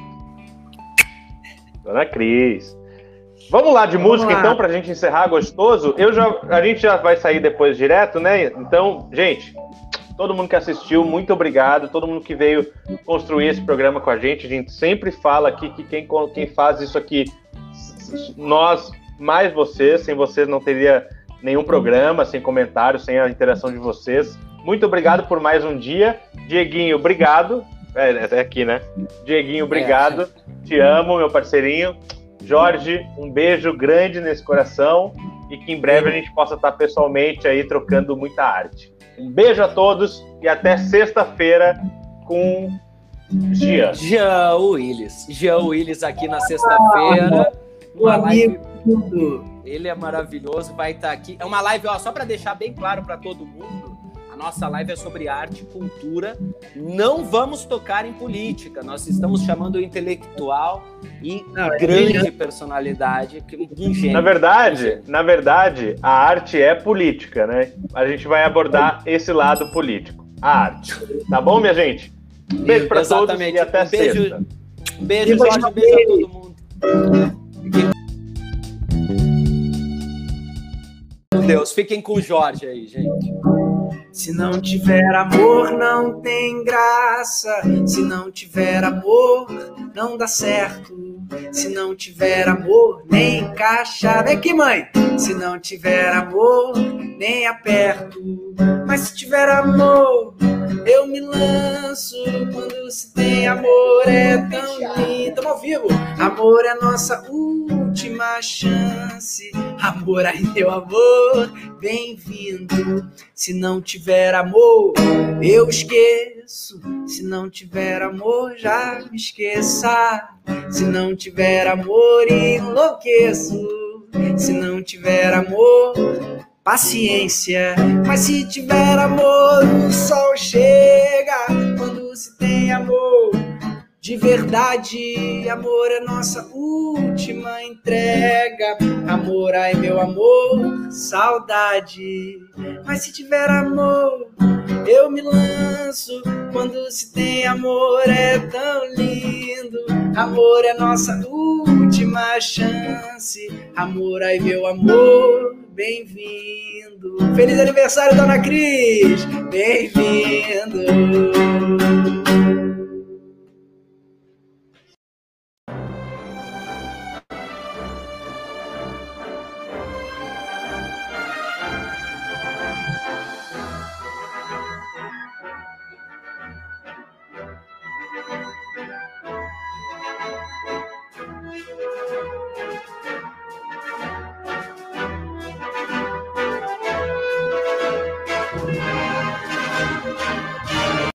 Dona Cris. Vamos lá de Vamos música lá. então para a gente encerrar gostoso. Eu já, a gente já vai sair depois direto, né? Então, gente, todo mundo que assistiu, muito obrigado. Todo mundo que veio construir esse programa com a gente. A gente sempre fala aqui que quem, quem faz isso aqui, nós mais vocês. Sem vocês não teria nenhum programa, sem comentários, sem a interação de vocês. Muito obrigado por mais um dia. Dieguinho, obrigado. É, é aqui, né? Dieguinho, obrigado. É. Te amo, meu parceirinho. Jorge, um beijo grande nesse coração e que em breve a gente possa estar pessoalmente aí trocando muita arte. Um beijo a todos e até sexta-feira com Jean. Jean Willis. Jean Willis aqui na sexta-feira. Uma live. Ele é maravilhoso, vai estar aqui. É uma live, ó, só para deixar bem claro para todo mundo nossa live é sobre arte e cultura. Não vamos tocar em política. Nós estamos chamando o intelectual e Não, é grande é personalidade, um gênio. Na verdade, na verdade, a arte é política, né? A gente vai abordar esse lado político, a arte. Tá bom, minha gente? Beijo para todos e até um beijo, sexta. Beijo, Jorge, beijo a todo mundo. Deus, fiquem com o Jorge aí, gente. Se não tiver amor, não tem graça. Se não tiver amor, não dá certo. Se não tiver amor, nem encaixa. Vem aqui, mãe. Se não tiver amor, nem aperto. Mas se tiver amor, eu me lanço. Quando se tem amor, é tão lindo. Tamo ao vivo. Amor é nossa última chance. Amor, aí, meu amor, bem-vindo. Se não tiver amor, eu esqueço. Se não tiver amor, já me esqueça. Se não tiver amor, enlouqueço. Se não tiver amor, paciência. Mas se tiver amor, o sol chega. Quando se tem amor, de verdade, amor é nossa última entrega. Amor, ai meu amor, saudade. Mas se tiver amor, eu me lanço. Quando se tem amor, é tão lindo. Amor é nossa última chance. Amor, ai meu amor, bem-vindo. Feliz aniversário, dona Cris! Bem-vindo!